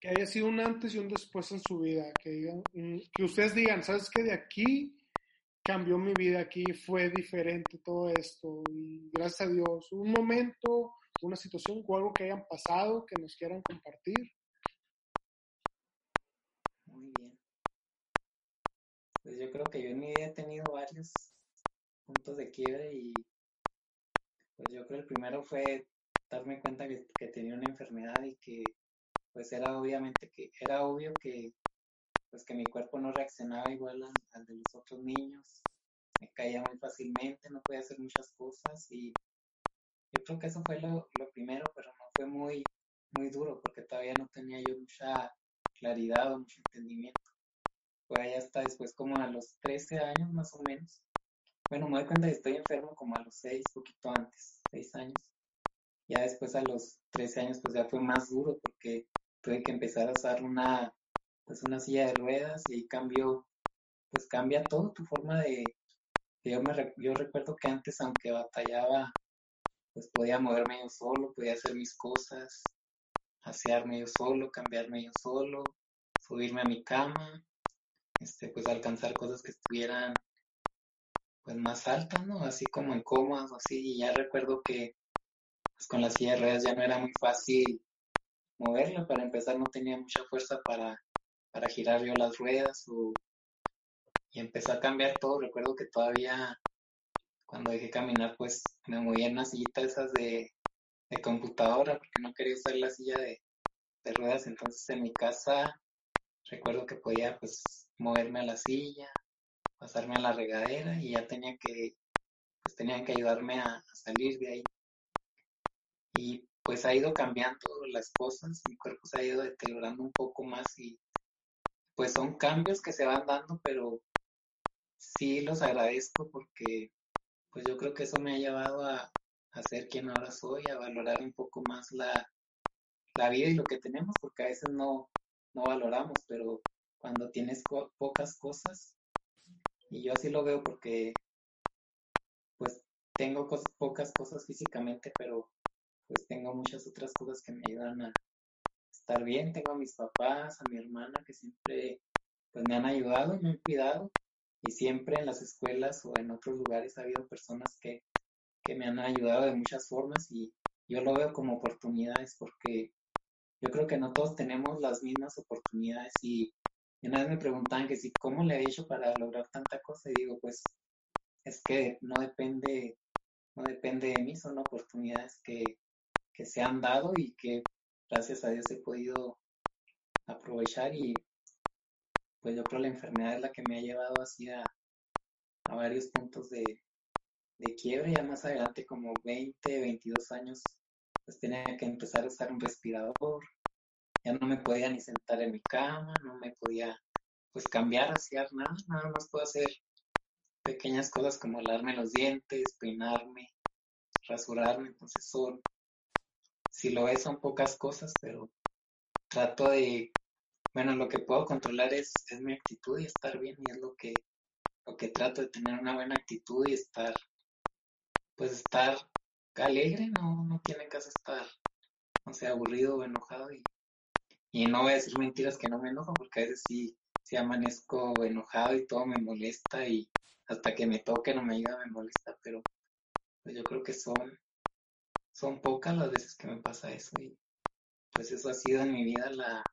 que haya sido un antes y un después en su vida, que, digan, mm, que ustedes digan, ¿sabes qué? De aquí cambió mi vida, aquí fue diferente todo esto, y gracias a Dios, un momento, una situación o algo que hayan pasado que nos quieran compartir. Muy bien. Pues yo creo que yo en mi vida he tenido varios puntos de quiebre y pues yo creo el primero fue darme cuenta que, que tenía una enfermedad y que pues era obviamente que era obvio que pues que mi cuerpo no reaccionaba igual al, de los otros niños, me caía muy fácilmente, no podía hacer muchas cosas y yo creo que eso fue lo, lo primero, pero no fue muy, muy duro porque todavía no tenía yo mucha claridad o mucho entendimiento. Fue ahí hasta después como a los 13 años más o menos. Bueno, me doy cuenta que estoy enfermo como a los 6, poquito antes, 6 años. Ya después a los 13 años pues ya fue más duro porque tuve que empezar a usar una pues una silla de ruedas y cambio pues cambia todo tu forma de yo me yo recuerdo que antes aunque batallaba pues podía moverme yo solo podía hacer mis cosas asearme yo solo cambiarme yo solo subirme a mi cama este pues alcanzar cosas que estuvieran pues más altas no así como en comas o así y ya recuerdo que pues con la silla de ruedas ya no era muy fácil moverla. Para empezar no tenía mucha fuerza para, para girar yo las ruedas o, y empezó a cambiar todo. Recuerdo que todavía cuando dejé caminar pues me movía en una sillita esas de, de computadora porque no quería usar la silla de, de ruedas. Entonces en mi casa recuerdo que podía pues moverme a la silla, pasarme a la regadera y ya tenía que, pues que ayudarme a, salir de ahí. Y pues ha ido cambiando las cosas, mi cuerpo se ha ido deteriorando un poco más y pues son cambios que se van dando, pero sí los agradezco porque pues yo creo que eso me ha llevado a, a ser quien ahora soy, a valorar un poco más la, la vida y lo que tenemos, porque a veces no, no valoramos, pero cuando tienes pocas cosas, y yo así lo veo porque pues tengo pocas cosas físicamente, pero pues tengo muchas otras cosas que me ayudan a estar bien. Tengo a mis papás, a mi hermana que siempre pues me han ayudado y me han cuidado. Y siempre en las escuelas o en otros lugares ha habido personas que, que me han ayudado de muchas formas y yo lo veo como oportunidades porque yo creo que no todos tenemos las mismas oportunidades y, una vez me preguntaban que si cómo le he hecho para lograr tanta cosa y digo pues es que no depende no depende de mí son oportunidades que, que se han dado y que gracias a Dios he podido aprovechar y pues yo creo la enfermedad es la que me ha llevado así a, a varios puntos de, de quiebre. Ya más adelante como 20, 22 años pues tenía que empezar a usar un respirador, ya no me podía ni sentar en mi cama, no me podía pues cambiar, hacer nada, nada más puedo hacer pequeñas cosas como lavarme los dientes, peinarme, rasurarme, entonces son, si lo ves son pocas cosas, pero trato de, bueno, lo que puedo controlar es, es mi actitud y estar bien y es lo que, lo que trato de tener una buena actitud y estar, pues estar alegre, no, no tiene caso estar, no sé, aburrido o enojado y, y no voy a decir mentiras que no me enojo porque a veces sí, sí amanezco enojado y todo me molesta y hasta que me toque no me diga me molesta, pero pues yo creo que son, son pocas las veces que me pasa eso y pues eso ha sido en mi vida la,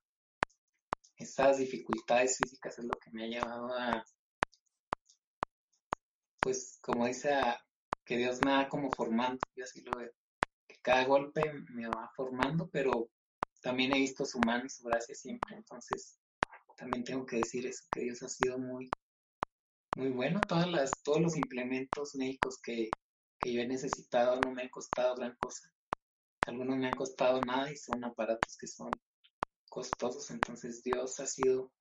esas dificultades físicas es lo que me ha llevado a, pues como dice, a, que Dios me va como formando, y así lo veo, que cada golpe me va formando, pero también he visto su mano y su gracia siempre, entonces también tengo que decir eso, que Dios ha sido muy, muy bueno, todas las, todos los implementos médicos que, que yo he necesitado no me han costado gran cosa, algunos me han costado nada y son aparatos que son costosos, entonces Dios ha sido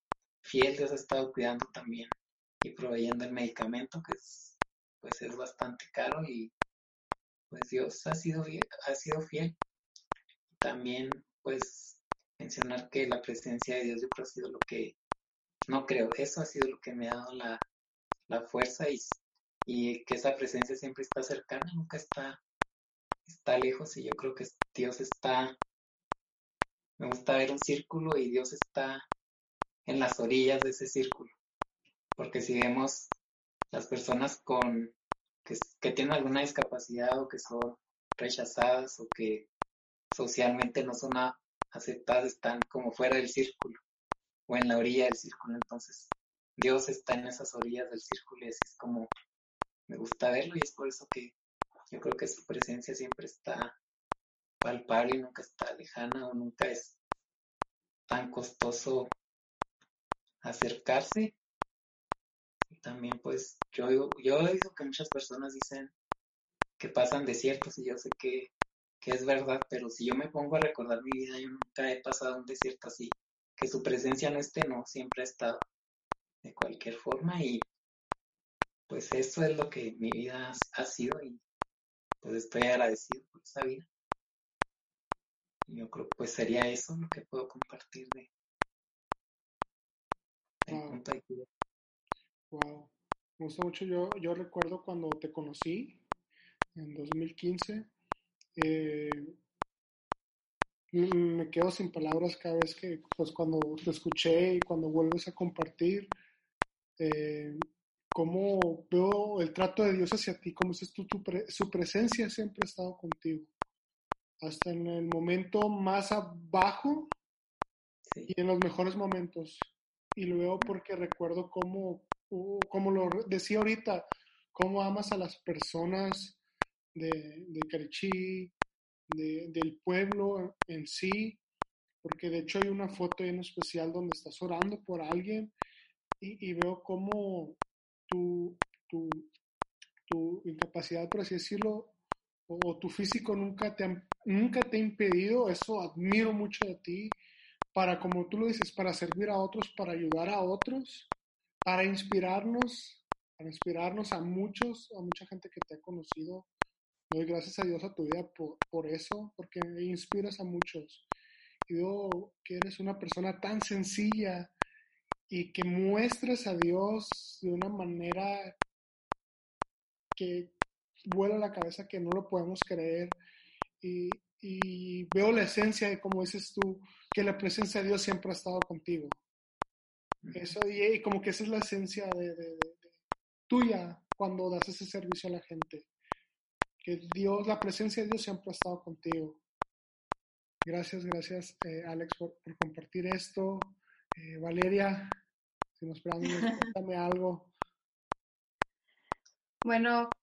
fiel, Dios ha estado cuidando también y proveyendo el medicamento que es pues es bastante caro y pues Dios ha sido, ha sido fiel. También pues mencionar que la presencia de Dios yo creo ha sido lo que, no creo, eso ha sido lo que me ha dado la, la fuerza y, y que esa presencia siempre está cercana, nunca está, está lejos y yo creo que Dios está, me gusta ver un círculo y Dios está en las orillas de ese círculo. Porque si vemos las personas con que, tienen alguna discapacidad o que son rechazadas o que socialmente no son aceptadas están como fuera del círculo o en la orilla del círculo. Entonces, Dios está en esas orillas del círculo y así es como me gusta verlo y es por eso que yo creo que su presencia siempre está palpable y nunca está lejana o nunca es tan costoso acercarse. También pues yo, yo he oído que muchas personas dicen que pasan desiertos y yo sé que, que es verdad, pero si yo me pongo a recordar mi vida, yo nunca he pasado un desierto así, que su presencia no esté, no, siempre ha estado de cualquier forma y pues eso es lo que mi vida ha sido y pues estoy agradecido por esa vida. Y yo creo que pues sería eso lo que puedo compartir de, de Wow, me gusta mucho. Yo, yo recuerdo cuando te conocí en 2015. Eh, me quedo sin palabras cada vez que, pues cuando te escuché y cuando vuelves a compartir, eh, cómo veo el trato de Dios hacia ti, cómo es tu, tu su presencia siempre ha estado contigo. hasta en el momento más abajo Sí. y en los mejores momentos. Y lo veo porque recuerdo cómo, uh, como lo decía ahorita, cómo amas a las personas de, de Carchi, de- del pueblo en sí, porque de hecho hay una foto en especial donde estás orando por alguien y, y veo cómo tu, tu, tu incapacidad, por así decirlo, o, tu físico nunca te, han- nunca te ha impedido, eso admiro mucho de ti, para, como tú lo dices, para servir a otros, para ayudar a otros, para inspirarnos, para inspirarnos a muchos, a mucha gente que te ha conocido. Doy gracias a Dios a tu vida por, por eso, porque inspiras a muchos. Y veo que eres una persona tan sencilla y que muestres a Dios de una manera que vuela la cabeza que no lo podemos creer. Y, y veo la esencia de, como dices tú, que la presencia de Dios siempre ha estado contigo. Eso, y, y como que esa es la esencia de, de- tuya cuando das ese servicio a la gente. Que Dios, la presencia de Dios siempre ha estado contigo. Gracias, gracias, eh, Alex, por, por compartir esto. Eh, Valeria, si nos esperamos, cuéntame algo. Bueno,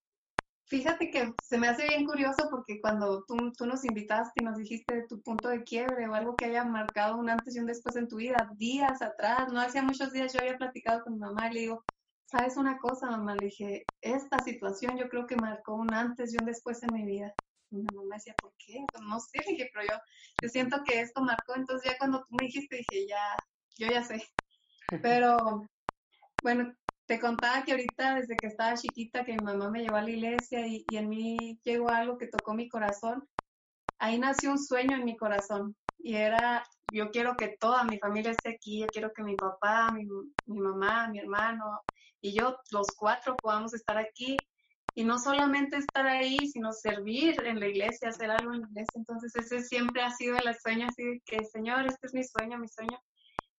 fíjate que se me hace bien curioso porque cuando tú, tú nos invitaste y nos dijiste de tu punto de quiebre o algo que haya marcado un antes y un después en tu vida, días atrás, no hacía muchos días yo había platicado con mi mamá y le digo, ¿sabes una cosa, mamá? Le dije, esta situación yo creo que marcó un antes y un después en mi vida. Y mi mamá decía, ¿por qué? Pues no sé, le dije, pero yo, yo siento que esto marcó, entonces ya cuando tú me dijiste dije, ya, yo ya sé. Pero bueno, te contaba que ahorita desde que estaba chiquita que mi mamá me llevó a la iglesia y, y en mí llegó algo que tocó mi corazón. Ahí nació un sueño en mi corazón y era, yo quiero que toda mi familia esté aquí, yo quiero que mi papá, mi, mi mamá, mi hermano y yo, los cuatro, podamos estar aquí y no solamente estar ahí, sino servir en la iglesia, hacer algo en la iglesia. Entonces ese siempre ha sido el sueño, así que, Señor, este es mi sueño, mi sueño.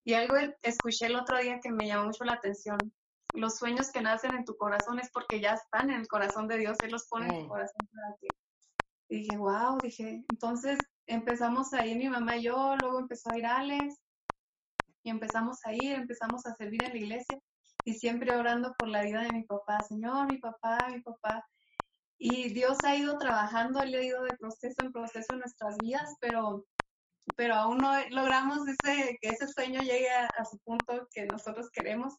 Y algo escuché el otro día que me llamó mucho la atención. Los sueños que nacen en tu corazón es porque ya están en el corazón de Dios, Él los pone en tu corazón para ti. Y dije, wow, dije, entonces empezamos a ir mi mamá y yo, luego empezó a ir Alex, y empezamos a ir, empezamos a servir en la iglesia, y siempre orando por la vida de mi papá, Señor, mi papá, mi papá. Y Dios ha ido trabajando, Él ha ido de proceso en proceso en nuestras vidas, pero pero aún no logramos ese, que ese sueño llegue a, su punto que nosotros queremos.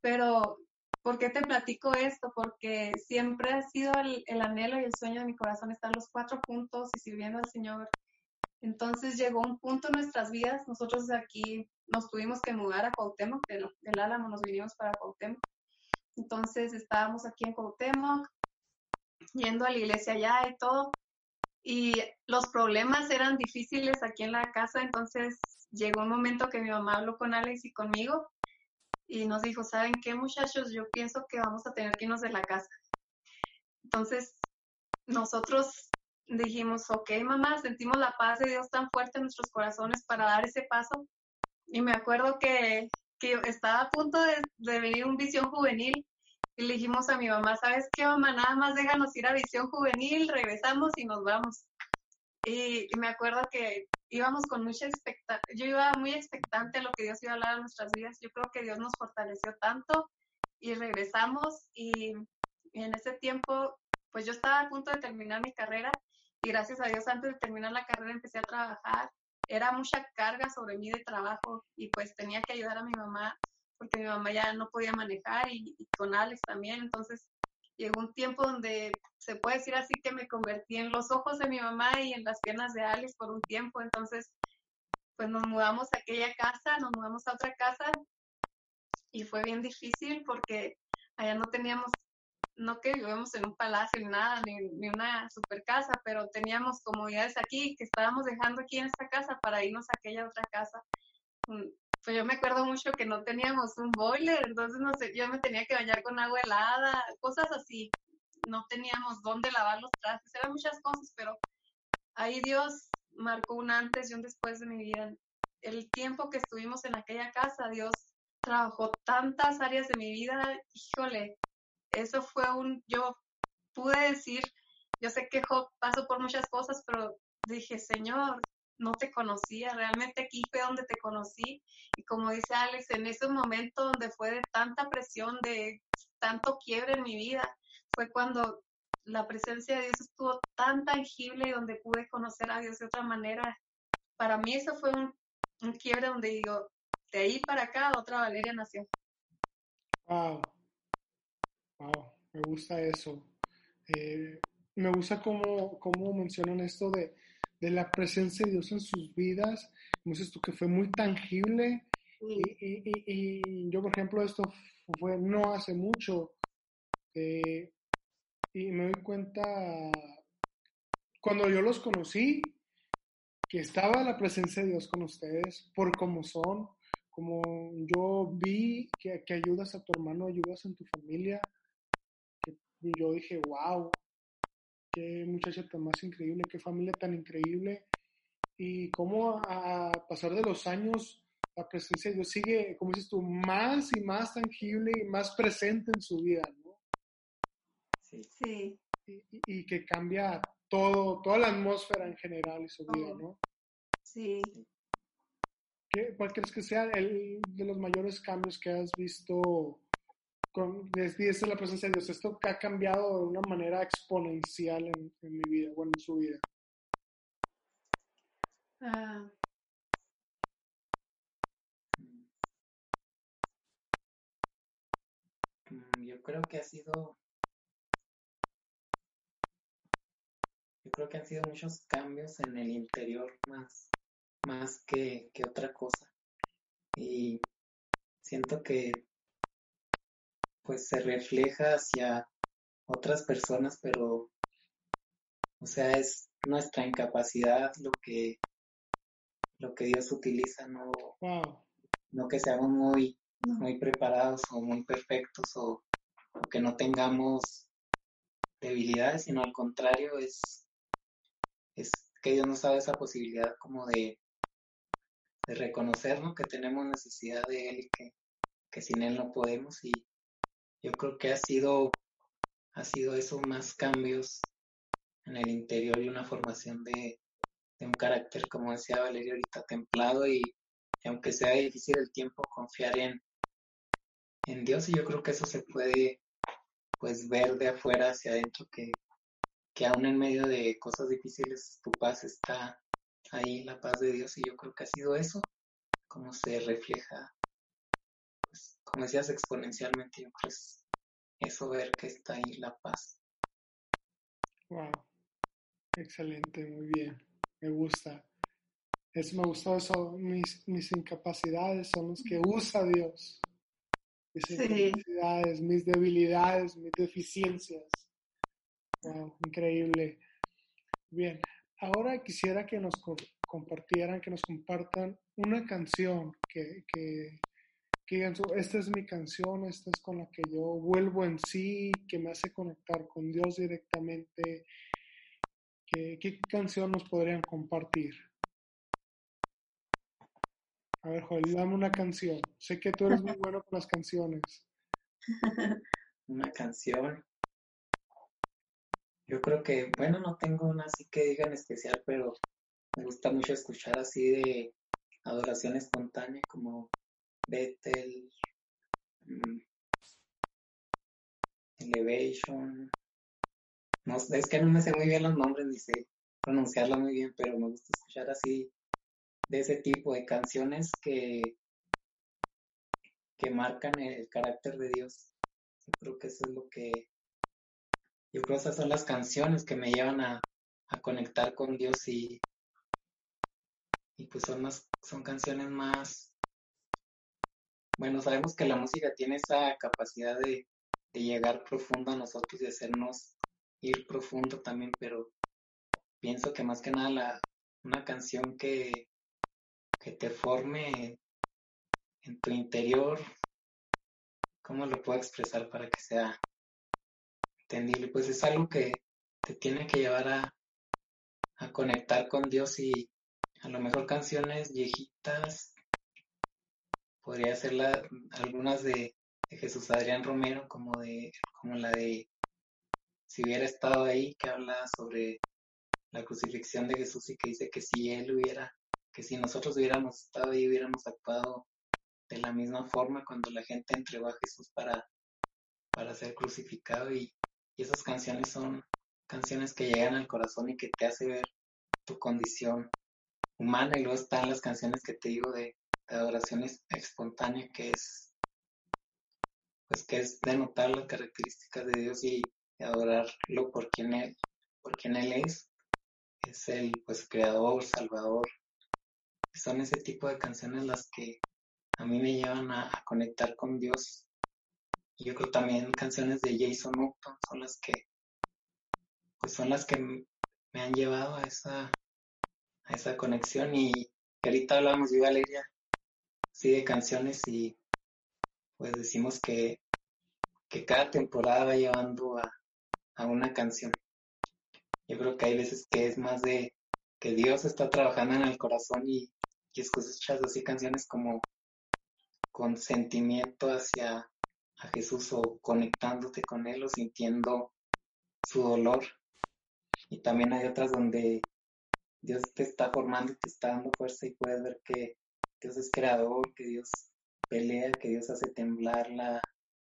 Pero, ¿por qué te platico esto? Porque siempre ha sido el, el anhelo y el sueño de mi corazón estar los cuatro puntos y sirviendo al Señor. Entonces llegó un punto en nuestras vidas, nosotros aquí nos tuvimos que mudar a Cuauhtémoc, del, del Álamo nos vinimos para Cuauhtémoc. Entonces estábamos aquí en Cuauhtémoc, yendo a la iglesia allá y todo y los problemas eran difíciles aquí en la casa, entonces llegó un momento que mi mamá habló con Alex y conmigo y nos dijo, ¿saben qué muchachos? Yo pienso que vamos a tener que irnos de la casa. Entonces nosotros dijimos, ok mamá, sentimos la paz de Dios tan fuerte en nuestros corazones para dar ese paso. Y me acuerdo que, que estaba a punto de, de venir un visión juvenil y a mi mamá, ¿sabes qué, mamá? Nada más déjanos ir a visión juvenil, regresamos y nos vamos. Y, me acuerdo que íbamos con mucha expectativa, yo iba muy expectante a lo que Dios iba a hablar en nuestras vidas. Yo creo que Dios nos fortaleció tanto y regresamos y en ese tiempo, pues yo estaba a punto de terminar mi carrera y gracias a Dios antes de terminar la carrera empecé a trabajar. Era mucha carga sobre mí de trabajo y pues tenía que ayudar a mi mamá porque mi mamá ya no podía manejar y, con Alex también. Entonces llegó un tiempo donde se puede decir así que me convertí en los ojos de mi mamá y en las piernas de Alex por un tiempo. Entonces, pues nos mudamos a aquella casa, nos mudamos a otra casa y fue bien difícil porque allá no teníamos, no que vivimos en un palacio ni nada, ni, ni una super casa, pero teníamos comodidades aquí que estábamos dejando aquí en esta casa para irnos a aquella otra casa pues yo me acuerdo mucho que no teníamos un boiler, entonces no sé, yo me tenía que bañar con agua helada, cosas así. No teníamos dónde lavar los trastes, eran muchas cosas, pero ahí Dios marcó un antes y un después de mi vida. El tiempo que estuvimos en aquella casa, Dios trabajó tantas áreas de mi vida, híjole, eso fue un, yo pude decir, yo sé que Job pasó por muchas cosas, pero dije, Señor, no te conocía, realmente aquí fue donde te conocí. Y como dice Alex, en ese momento donde fue de tanta presión, de tanto quiebre en mi vida, fue cuando la presencia de Dios estuvo tan tangible y donde pude conocer a Dios de otra manera. Para mí eso fue un, un quiebre donde digo, de ahí para acá otra Valeria nació. Wow. Wow, me gusta eso. Eh, me gusta cómo, cómo mencionan esto de, de, la presencia de Dios en sus vidas. Como dices tú, que fue muy tangible. Sí. Y, y, y, yo, por ejemplo, esto fue no hace mucho. Eh, y me doy cuenta, cuando yo los conocí, que estaba la presencia de Dios con ustedes, por cómo son, como yo vi que, que ayudas a tu hermano, ayudas en tu familia, que yo dije, wow, qué muchacha tan más increíble, qué familia tan increíble, y cómo a pasar de los años la presencia de Dios sigue, como dices tú, más y más tangible y más presente en su vida, ¿no? Sí. sí. Y, y, que cambia todo, toda la atmósfera en general y su vida, ¿no? Sí. ¿Qué, ¿Cuál crees que sea el de los mayores cambios que has visto con, desde la presencia de Dios? Esto que ha cambiado de una manera exponencial en, en mi vida, bueno, en su vida. Ah. Yo creo que ha sido yo creo que han sido muchos cambios en el interior más, más que, que otra cosa. Y siento que pues se refleja hacia otras personas, pero o sea, es nuestra incapacidad lo que lo que Dios utiliza, no, wow. no que seamos muy, muy preparados o muy perfectos o, o que no tengamos debilidades, sino al contrario, es es que Dios nos da esa posibilidad como de, de reconocer ¿no? que tenemos necesidad de Él y que, que, sin Él no podemos. Y yo creo que ha sido, ha sido eso más cambios en el interior y una formación de, de un carácter, como decía Valeria ahorita, templado y, aunque sea difícil el tiempo, confiar en, en Dios. Y yo creo que eso se puede pues ver de afuera hacia adentro que, que aún en medio de cosas difíciles tu paz está ahí, la paz de Dios, y yo creo que ha sido eso, como se refleja, como decías, exponencialmente, yo creo es eso ver que está ahí la paz. Wow, excelente, muy bien, me gusta. Eso me gustó eso, mis, mis incapacidades son los que usa Dios. Mis Sí. incapacidades, mis debilidades, mis deficiencias. Wow, increíble. Bien, ahora quisiera que nos co- compartieran, que nos compartan una canción que, que, que digan, su- esta es mi canción, esta es con la que yo vuelvo en sí, que me hace conectar con Dios directamente. ¿Qué, qué canción nos podrían compartir? A ver, Joel, dame una canción. Sé que tú eres muy bueno con las canciones. Una canción. Yo creo que, bueno, no tengo una así que diga en especial, pero me gusta mucho escuchar así de adoración espontánea como Bethel, mm, Elevation. No es que no me sé muy bien los nombres ni sé pronunciarla muy bien, pero me gusta escuchar así de ese tipo de canciones que, que marcan el carácter de Dios. Yo creo que eso es lo que, yo creo que esas son las canciones que me llevan a, a conectar con Dios y, y pues son más, son canciones más, bueno, sabemos que la música tiene esa capacidad de, de llegar profundo a nosotros y hacernos ir profundo también, pero pienso que más que nada la, una canción que, que te forme en tu interior, ¿cómo lo puedo expresar para que sea entendible? Pues es algo que te tiene que llevar a, a conectar con Dios y a lo mejor canciones viejitas, podría ser la, algunas de, Jesús Adrián Romero, como de, como la de si hubiera estado ahí, que habla sobre la crucifixión de Jesús y que dice que si Él hubiera, que si nosotros hubiéramos estado ahí, hubiéramos actuado de la misma forma cuando la gente entregó a Jesús para, para ser crucificado. Y, y esas canciones son canciones que llegan al corazón y que te hace ver tu condición humana. Y luego están las canciones que te digo de, de adoración espontánea que es pues que es denotar las características de Dios y adorarlo por quien él por quien él es es el pues creador salvador. Son ese tipo de canciones las que a mí me llevan a, conectar con Dios. Y yo creo también canciones de Jason Upton son las que pues son las que me han llevado a esa a esa conexión. Y ahorita hablamos de Valeria sí de canciones y pues decimos que, que cada temporada va llevando a, a una canción. Yo creo que hay veces que es más de que Dios está trabajando en el corazón y, y escuchas así canciones como con sentimiento hacia a Jesús o conectándote con Él o sintiendo su dolor. Y también hay otras donde Dios te está formando y te está dando fuerza y puedes ver que Dios es creador, que Dios pelea, que Dios hace temblar la,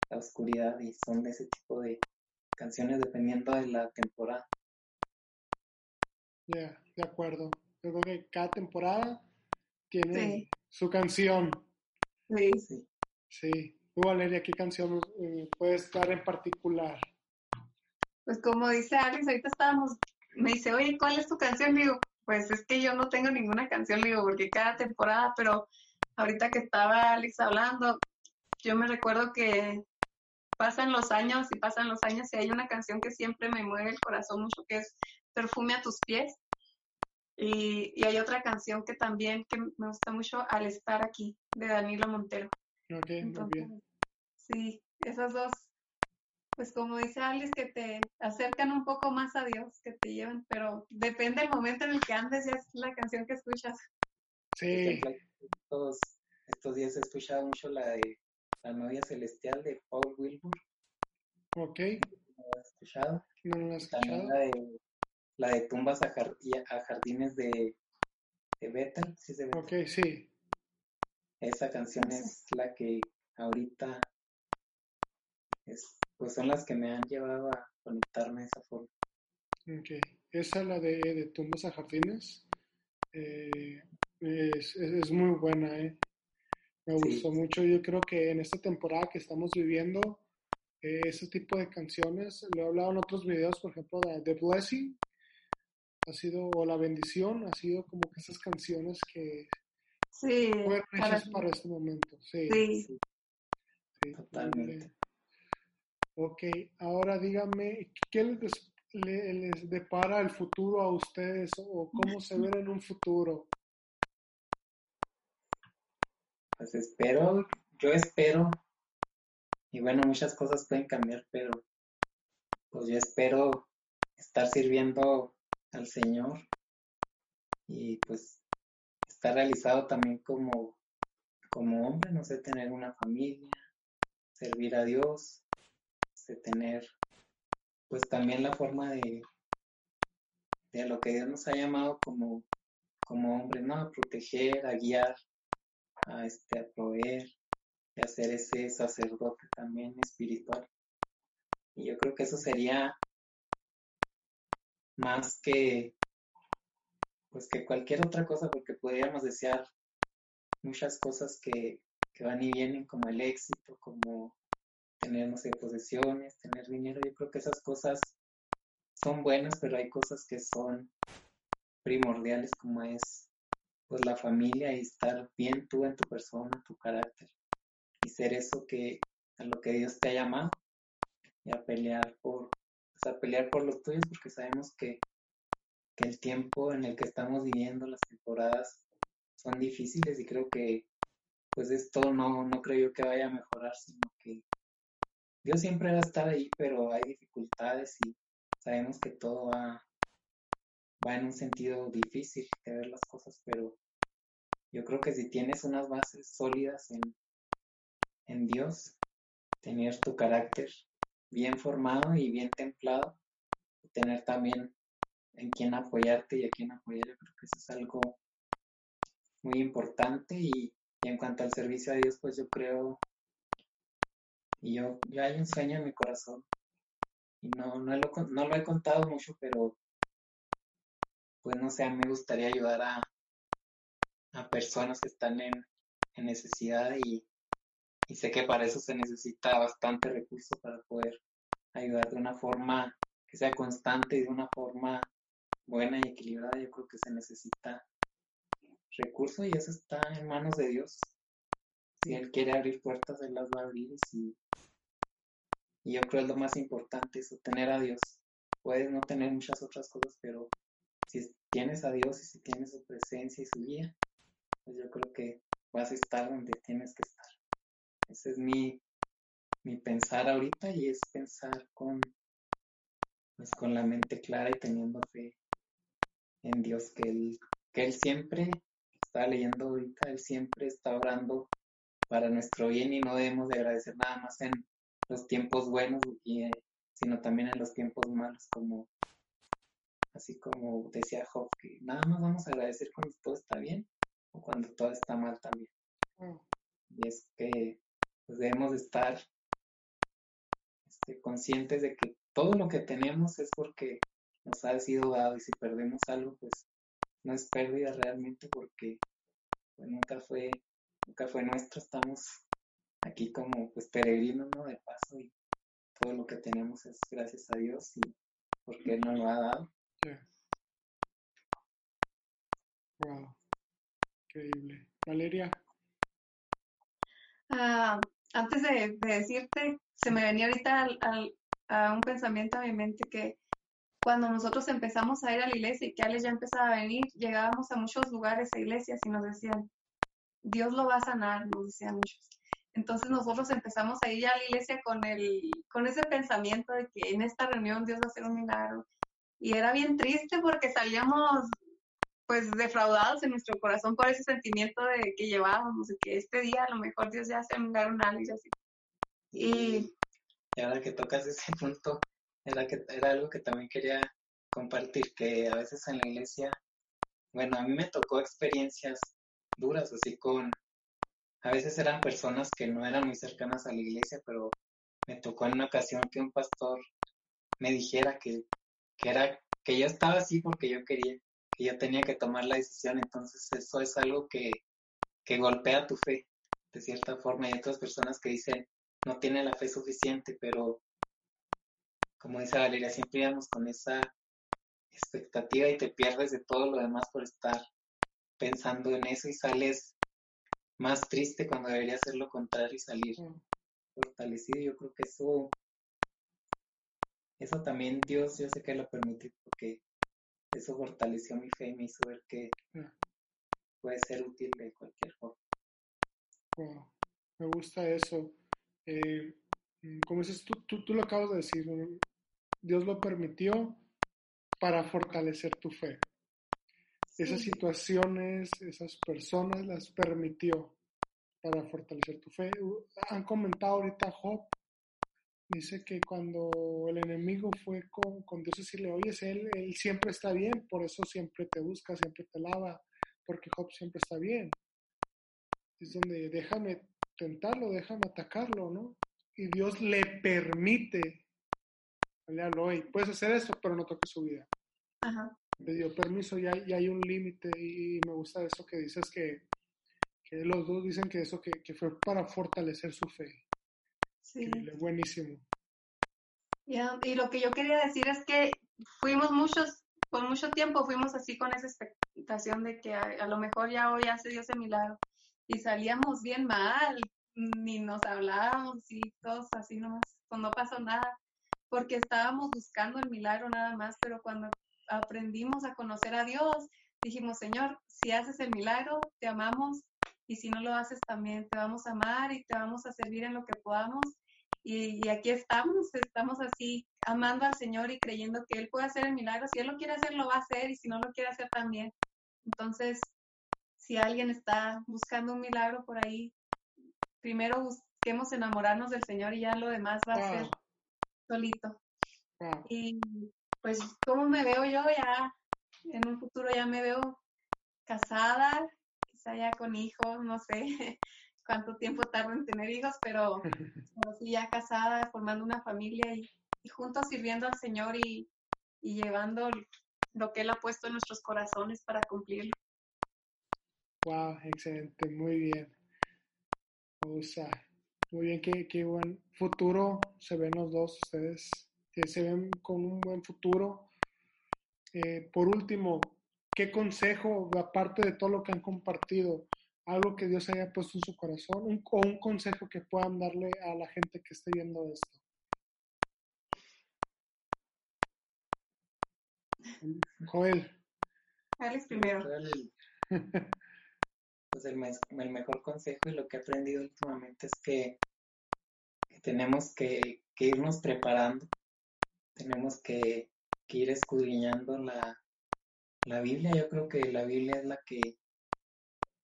oscuridad y son de ese tipo de canciones dependiendo de la temporada. Ya, de acuerdo. Yo creo que cada temporada tiene su canción. Sí. Sí. sí. Tú, Valeria, ¿qué canción eh, puedes dar en particular? Pues como dice Alex, ahorita estábamos, me dice, oye, ¿cuál es tu canción? Digo, pues es que yo no tengo ninguna canción, digo, porque cada temporada, pero ahorita que estaba Alex hablando, yo me recuerdo que pasan los años y pasan los años y hay una canción que siempre me mueve el corazón mucho, que es Perfume a tus pies. Y, y hay otra canción que también que me gusta mucho, Al estar aquí, de Danilo Montero. Ok, muy bien. Sí, esas dos pues como dice Alice, que te acercan un poco más a Dios, que te llevan, pero depende del momento en el que andes, ya es la canción que escuchas. Sí. Todos estos días he escuchado mucho la de La novia celestial de Paul Wilbur. Ok. ¿No la has escuchado? No, no la he escuchado. También la de, la de Tumbas a, a Jardines de, de Bethel. ¿sí se ok, sí. Esa canción es la que ahorita es pues son las que me han llevado a conectarme de esa forma. Ok, esa, la de, de Tumbas a Jardines, eh, es, muy buena, ¿eh? Me gustó mucho. Yo creo que en esta temporada que estamos viviendo, eh, ese tipo de canciones, lo he hablado en otros videos, por ejemplo, de The Blessing, ha sido, o La Bendición, ha sido como que esas canciones que sí, fueron hechas para, este momento. Sí, sí. totalmente. Ok, ahora dígame, ¿qué les, depara el futuro a ustedes o cómo se ven en un futuro? Pues espero, yo espero, y bueno, muchas cosas pueden cambiar, pero pues yo espero estar sirviendo al Señor y pues estar realizado también como, como hombre, no sé, tener una familia, servir a Dios de tener pues también la forma de, de lo que Dios nos ha llamado como, como hombre, ¿no? A proteger, a guiar, a, este, a proveer, y a ser ese sacerdote también espiritual. Y yo creo que eso sería más que pues que cualquier otra cosa, porque podríamos desear muchas cosas que, que van y vienen, como el éxito, como tener, no sé, posesiones, tener dinero. Yo creo que esas cosas son buenas, pero hay cosas que son primordiales como es pues la familia y estar bien tú en tu persona, tu carácter y ser eso que a lo que Dios te ha llamado y a pelear por pues, a pelear por los tuyos porque sabemos que, que el tiempo en el que estamos viviendo las temporadas son difíciles y creo que pues esto no, no creo yo que vaya a mejorar, sino que Dios siempre va a estar ahí, pero hay dificultades y sabemos que todo va, va en un sentido difícil de ver las cosas, pero yo creo que si tienes unas bases sólidas en, en Dios, tener tu carácter bien formado y bien templado, tener también en quién apoyarte y a quién apoyar. Yo creo que eso es algo muy importante y, en cuanto al servicio a Dios, pues yo creo, y yo, yo hay un sueño en mi corazón y no, no, lo, no lo he contado mucho, pero pues no sé, me gustaría ayudar a, a personas que están en, en necesidad y, sé que para eso se necesita bastante recurso para poder ayudar de una forma que sea constante y de una forma buena y equilibrada. Yo creo que se necesita recurso y eso está en manos de Dios. Si Él quiere abrir puertas, Él las va a abrir. Y, y yo creo que lo más importante, eso, tener a Dios. Puedes no tener muchas otras cosas, pero si tienes a Dios y si tienes su presencia y su guía, pues yo creo que vas a estar donde tienes que estar. Ese es mi, mi pensar ahorita y es pensar con, pues con la mente clara y teniendo fe en Dios, que Él, que él siempre está leyendo ahorita, Él siempre está orando para nuestro bien y no debemos de agradecer nada más en los tiempos buenos, y, eh, sino también en los tiempos malos, como así como decía Job, que nada más vamos a agradecer cuando todo está bien o cuando todo está mal también. Mm. Y es que pues, debemos estar este, conscientes de que todo lo que tenemos es porque nos ha sido dado y si perdemos algo, pues no es pérdida realmente porque pues, nunca fue nunca fue nuestro, estamos aquí como pues peregrinos ¿no? de paso y todo lo que tenemos es gracias a Dios y porque Él nos lo ha dado. Wow, increíble. Valeria. Ah, antes de, decirte, se me venía ahorita a un pensamiento a mi mente que cuando nosotros empezamos a ir a la iglesia y que Alex ya empezaba a venir, llegábamos a muchos lugares, a iglesias y nos decían, Dios lo va a sanar, nos decían muchos. Entonces nosotros empezamos a ir a la iglesia con, el, con ese pensamiento de que en esta reunión Dios va a hacer un milagro. Y era bien triste porque salíamos pues defraudados en nuestro corazón por ese sentimiento de que llevábamos, que este día a lo mejor Dios ya hace un milagro y así. Y ahora que tocas ese punto, era, que, era algo que también quería compartir, que a veces en la iglesia, bueno, a mí me tocó experiencias duras, así con, a veces eran personas que no eran muy cercanas a la iglesia, pero me tocó en una ocasión que un pastor me dijera que, que era, que yo estaba así porque yo quería, que yo tenía que tomar la decisión, entonces eso es algo que, que golpea tu fe, de cierta forma, y hay otras personas que dicen, no tiene la fe suficiente, pero como dice Valeria, siempre íbamos con esa expectativa y te pierdes de todo lo demás por estar pensando en eso y sales más triste cuando debería ser lo contrario y salir fortalecido. Yo creo que eso, eso también Dios, yo sé que lo permitió porque eso fortaleció mi fe y me hizo ver que puede ser útil de cualquier forma. Me gusta eso. Eh, como dices, tú, tú, tú, lo acabas de decir, Dios lo permitió para fortalecer tu fe. Esas situaciones, esas personas las permitió para fortalecer tu fe. Han comentado ahorita Job, dice que cuando el enemigo fue con, con Dios decirle, oye, él, él siempre está bien, por eso siempre te busca, siempre te lava, porque Job siempre está bien. Es donde déjame tentarlo, déjame atacarlo, ¿no? Y Dios le permite, le habló, puedes hacer eso, pero no toques su vida. Ajá. Le dio permiso y hay, hay un límite y me gusta eso que dices que, que los dos dicen que eso que, que fue para fortalecer su fe. Sí. buenísimo. y lo que yo quería decir es que fuimos muchos, por mucho tiempo fuimos así con esa expectación de que a, lo mejor ya hoy hace Dios el milagro y salíamos bien mal, ni nos hablábamos y todos así nomás, pues no pasó nada, porque estábamos buscando el milagro nada más, pero cuando aprendimos a conocer a Dios, dijimos, Señor, si haces el milagro, te amamos, y si no lo haces también, te vamos a amar y te vamos a servir en lo que podamos. Y, aquí estamos, estamos así amando al Señor y creyendo que Él puede hacer el milagro. Si Él lo quiere hacer, lo va a hacer y si no lo quiere hacer también. Entonces, si alguien está buscando un milagro por ahí, primero busquemos enamorarnos del Señor y ya lo demás va a ser solito. Y pues, ¿cómo me veo yo ya? En un futuro ya me veo casada, quizá ya con hijos, no sé cuánto tiempo tardo en tener hijos, pero, sí ya casada, formando una familia y, juntos sirviendo al Señor y, y llevando lo que Él ha puesto en nuestros corazones para cumplirlo. Wow, excelente, muy bien. O sea, muy bien, qué, qué buen futuro se ven los dos ustedes, que se ven con un buen futuro. Eh, por último, ¿qué consejo, aparte de todo lo que han compartido, algo que Dios haya puesto en su corazón un, o un consejo que puedan darle a la gente que esté viendo esto? Joel. Alex primero. Pues el, el, mejor consejo y lo que he aprendido últimamente es que, tenemos que, irnos preparando, tenemos que, ir escudriñando la, la Biblia. Yo creo que la Biblia es la que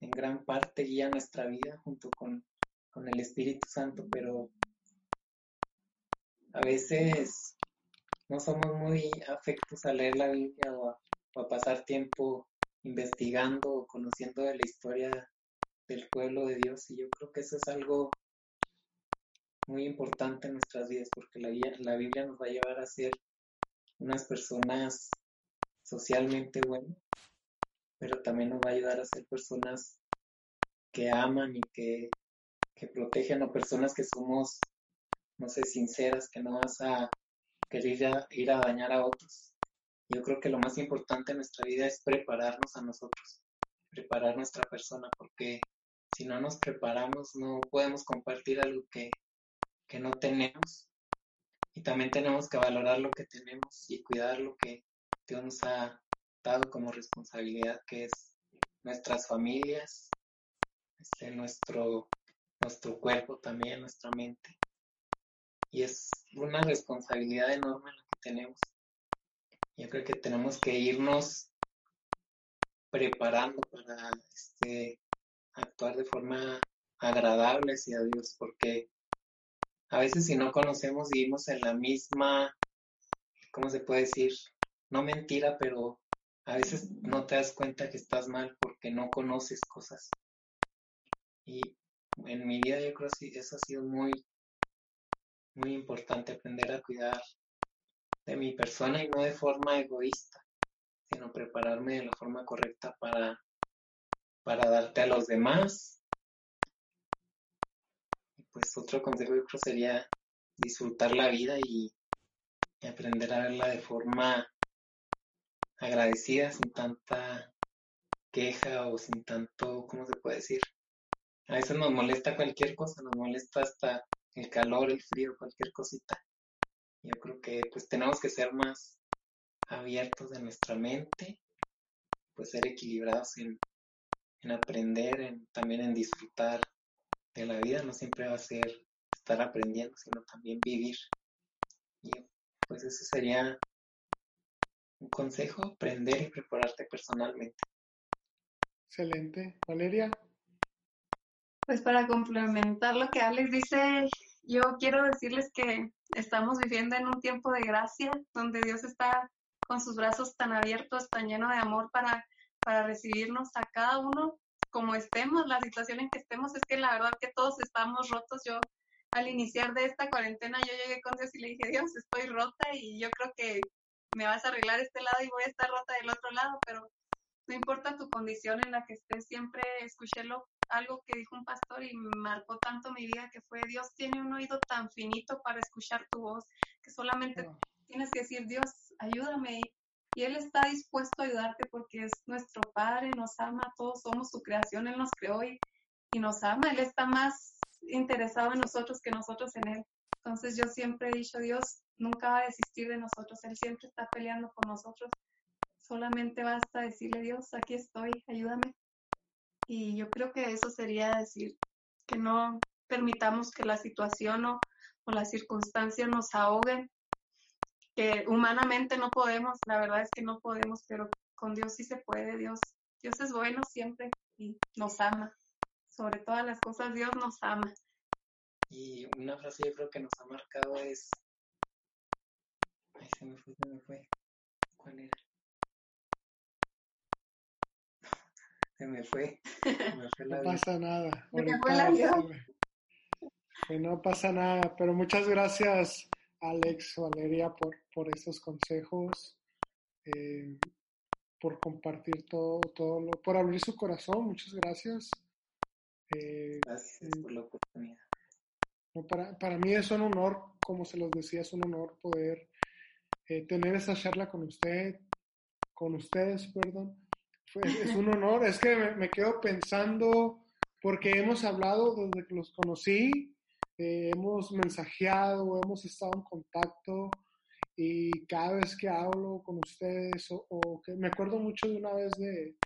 en gran parte guía nuestra vida junto con, con el Espíritu Santo, pero a veces no somos muy afectos a leer la Biblia o a, pasar tiempo investigando o conociendo de la historia del pueblo de Dios. Y yo creo que eso es algo muy importante en nuestras vidas, porque la, Biblia nos va a llevar a ser unas personas socialmente buenas, pero también nos va a ayudar a ser personas que aman y que, que protegen o personas que somos, no sé, sinceras, que no vas a querer ir a, dañar a otros. Yo creo que lo más importante en nuestra vida es prepararnos a nosotros, preparar nuestra persona, porque si no nos preparamos no podemos compartir algo que, que no tenemos. Y también tenemos que valorar lo que tenemos y cuidar lo que Dios nos ha dado como responsabilidad, que es nuestras familias, este, nuestro, nuestro cuerpo también, nuestra mente. Y es una responsabilidad enorme la que tenemos. Yo creo que tenemos que irnos preparando para este, actuar de forma agradable hacia Dios, porque a veces si no conocemos vivimos en la misma, ¿cómo se puede decir? No mentira, pero a veces no te das cuenta que estás mal porque no conoces cosas. Y en mi vida yo creo que eso ha sido muy, muy importante aprender a cuidar de mi persona y no de forma egoísta, sino prepararme de la forma correcta para, para darte a los demás. Pues otro consejo yo creo sería disfrutar la vida y, aprender a verla de forma agradecida, sin tanta queja o sin tanto, ¿cómo se puede decir? A veces nos molesta cualquier cosa, nos molesta hasta el calor, el frío, cualquier cosita. Yo creo que pues tenemos que ser más abiertos de nuestra mente, pues ser equilibrados en, aprender, en, también en disfrutar de la vida. No siempre va a ser estar aprendiendo, sino también vivir. Y pues eso sería un consejo, aprender y prepararte personalmente. Excelente. Valeria. Pues para complementar lo que Alex dice, yo quiero decirles que estamos viviendo en un tiempo de gracia, donde Dios está con sus brazos tan abiertos, tan lleno de amor para, para recibirnos a cada uno como estemos, la situación en que estemos, es que la verdad que todos estamos rotos. Yo al iniciar de esta cuarentena, yo llegué con Dios y le dije, Dios, estoy rota y yo creo que me vas a arreglar este lado y voy a estar rota del otro lado, pero no importa tu condición en la que estés, siempre escuché algo que dijo un pastor y me marcó tanto mi vida, que fue Dios tiene un oído tan finito para escuchar tu voz, que solamente tienes que decir, Dios, ayúdame. Y Él está dispuesto a ayudarte porque es nuestro Padre, nos ama, todos somos su creación, Él nos creó y, y nos ama, Él está más interesado en nosotros que nosotros en Él. Entonces yo siempre he dicho, Dios nunca va a desistir de nosotros, Él siempre está peleando con nosotros. Solamente basta decirle, Dios, aquí estoy, ayúdame. Y yo creo que eso sería decir que no permitamos que la situación o, o la circunstancia nos ahoguen, que humanamente no podemos, la verdad es que no podemos, pero con Dios sí se puede, Dios, Dios es bueno siempre y nos ama. Sobre todas las cosas, Dios nos ama. Y una frase yo creo que nos ha marcado es Ay, se me fue, se me fue. ¿Cuál era? Se me fue. Se me fue la No vida. pasa nada. Se me ahorita. Que no pasa nada, pero muchas gracias Alex, Valeria, por, por estos consejos, eh, por compartir todo, todo lo, por abrir su corazón, muchas gracias. Eh, Gracias por la oportunidad. no, para, para mí es un honor, como se los decía, es un honor poder eh, tener esa charla con usted, con ustedes, perdón. Fue- es un honor, es que me, me quedo pensando, porque hemos hablado desde que los conocí, eh, hemos mensajeado, hemos estado en contacto y cada vez que hablo con ustedes, o, o que me acuerdo mucho de una vez de,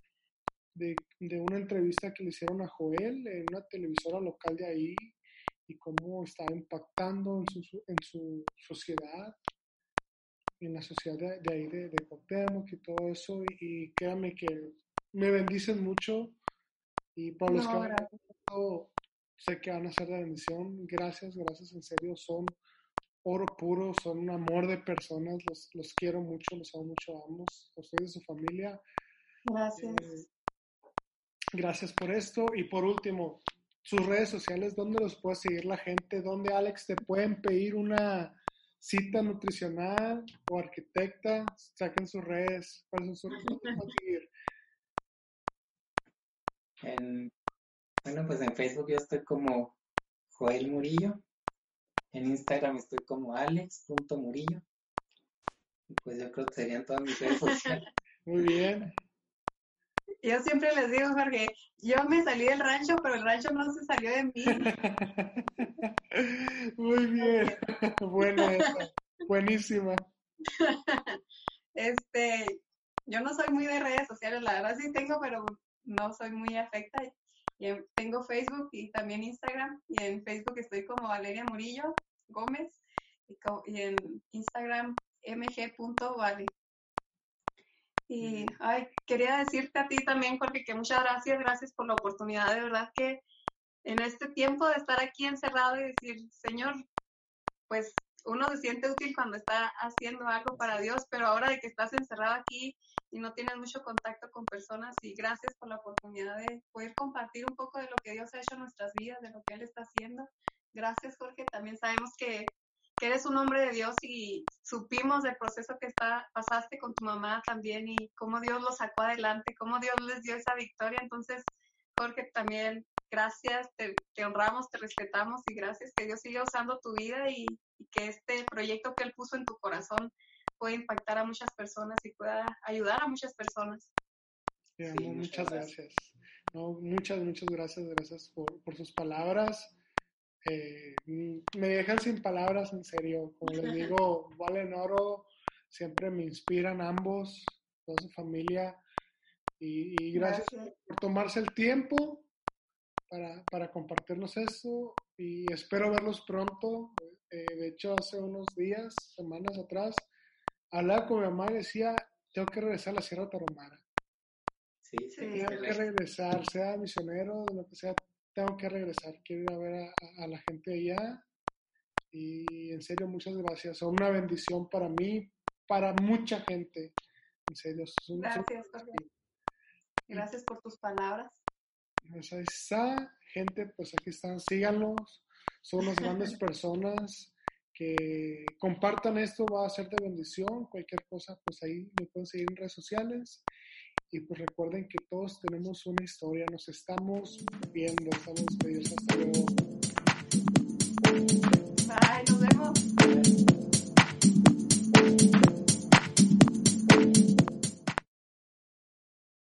de, de una entrevista que le hicieron a Joel en una televisora local de ahí y cómo estaba impactando en su, en su sociedad, en la sociedad de, de ahí de, de Cuauhtémoc y todo eso. Y, y créanme que me bendicen mucho y para los No, que. Sé que van a ser de bendición. Gracias, gracias, en serio, son oro puro, son un amor de personas, los, los quiero mucho, los amo mucho a ambos, a ustedes y su familia. Gracias. Eh, gracias por esto. Y por último, sus redes sociales, ¿dónde los puede seguir la gente? ¿Dónde, Alex, te pueden pedir una cita nutricional o arquitecta? Saquen sus redes. ¿Cuáles son sus redes? ¿Dónde te pueden seguir? En, bueno, pues en Facebook yo estoy como Joel Murillo. En Instagram estoy como alex.murillo. Y pues yo creo que serían todas mis redes sociales. Muy bien. Yo siempre les digo, Jorge, yo me salí del rancho, pero el rancho no se salió de mí. Muy bien. Buena esa. Buenísima. Este, yo no soy muy de redes sociales, la verdad sí tengo, pero no soy muy afecta. Y en- tengo Facebook y también Instagram. Y en Facebook estoy como Valeria Murillo Gómez y, co- y en Instagram mg.vale. Y ay, quería decirte a ti también, Jorge, que muchas gracias, gracias por la oportunidad. De verdad que en este tiempo de estar aquí encerrado y decir, Señor, pues uno se siente útil cuando está haciendo algo para Dios, pero ahora de que estás encerrado aquí y no tienes mucho contacto con personas, y gracias por la oportunidad de poder compartir un poco de lo que Dios ha hecho en nuestras vidas, de lo que Él está haciendo. Gracias, Jorge. También sabemos que, eres un hombre de Dios y supimos del proceso que pasaste con tu mamá también y cómo Dios lo sacó adelante, cómo Dios les dio esa victoria. Entonces, Jorge, también gracias, te, te honramos, te respetamos y gracias que Dios siga usando tu vida y, y que este proyecto que Él puso en tu corazón pueda impactar a muchas personas y pueda ayudar a muchas personas. Sí, muchas muchas gracias. gracias. No, muchas, muchas gracias, gracias por, por sus palabras. Eh, mm, me dejan sin palabras, en serio. Como les digo, Valen Oro, siempre me inspiran ambos, toda su familia. Y, y gracias, Gracias. por tomarse el tiempo para, para compartirnos esto. Y espero verlos pronto. Eh, de hecho, hace unos días, semanas atrás, hablaba con mi mamá y decía, tengo que regresar a la Sierra Tarahumara. Sí, sí, Sí. Tengo que regresar, sea misionero, lo que sea, tengo que regresar. Quiero ir a ver a, a- a la gente allá. Y en serio, muchas gracias. Son una bendición para mí, para mucha gente. En serio, es un- es un- Gracias, Jorge. Gracias por tus palabras. Pues ahí está, gente, pues aquí están, síganlos. Son unas grandes personas que compartan esto, va a ser de bendición. Cualquier cosa, pues ahí me pueden seguir en redes sociales. Y pues recuerden que todos tenemos una historia, nos estamos viendo, estamos despedidos. Hasta luego. Bye, nos vemos.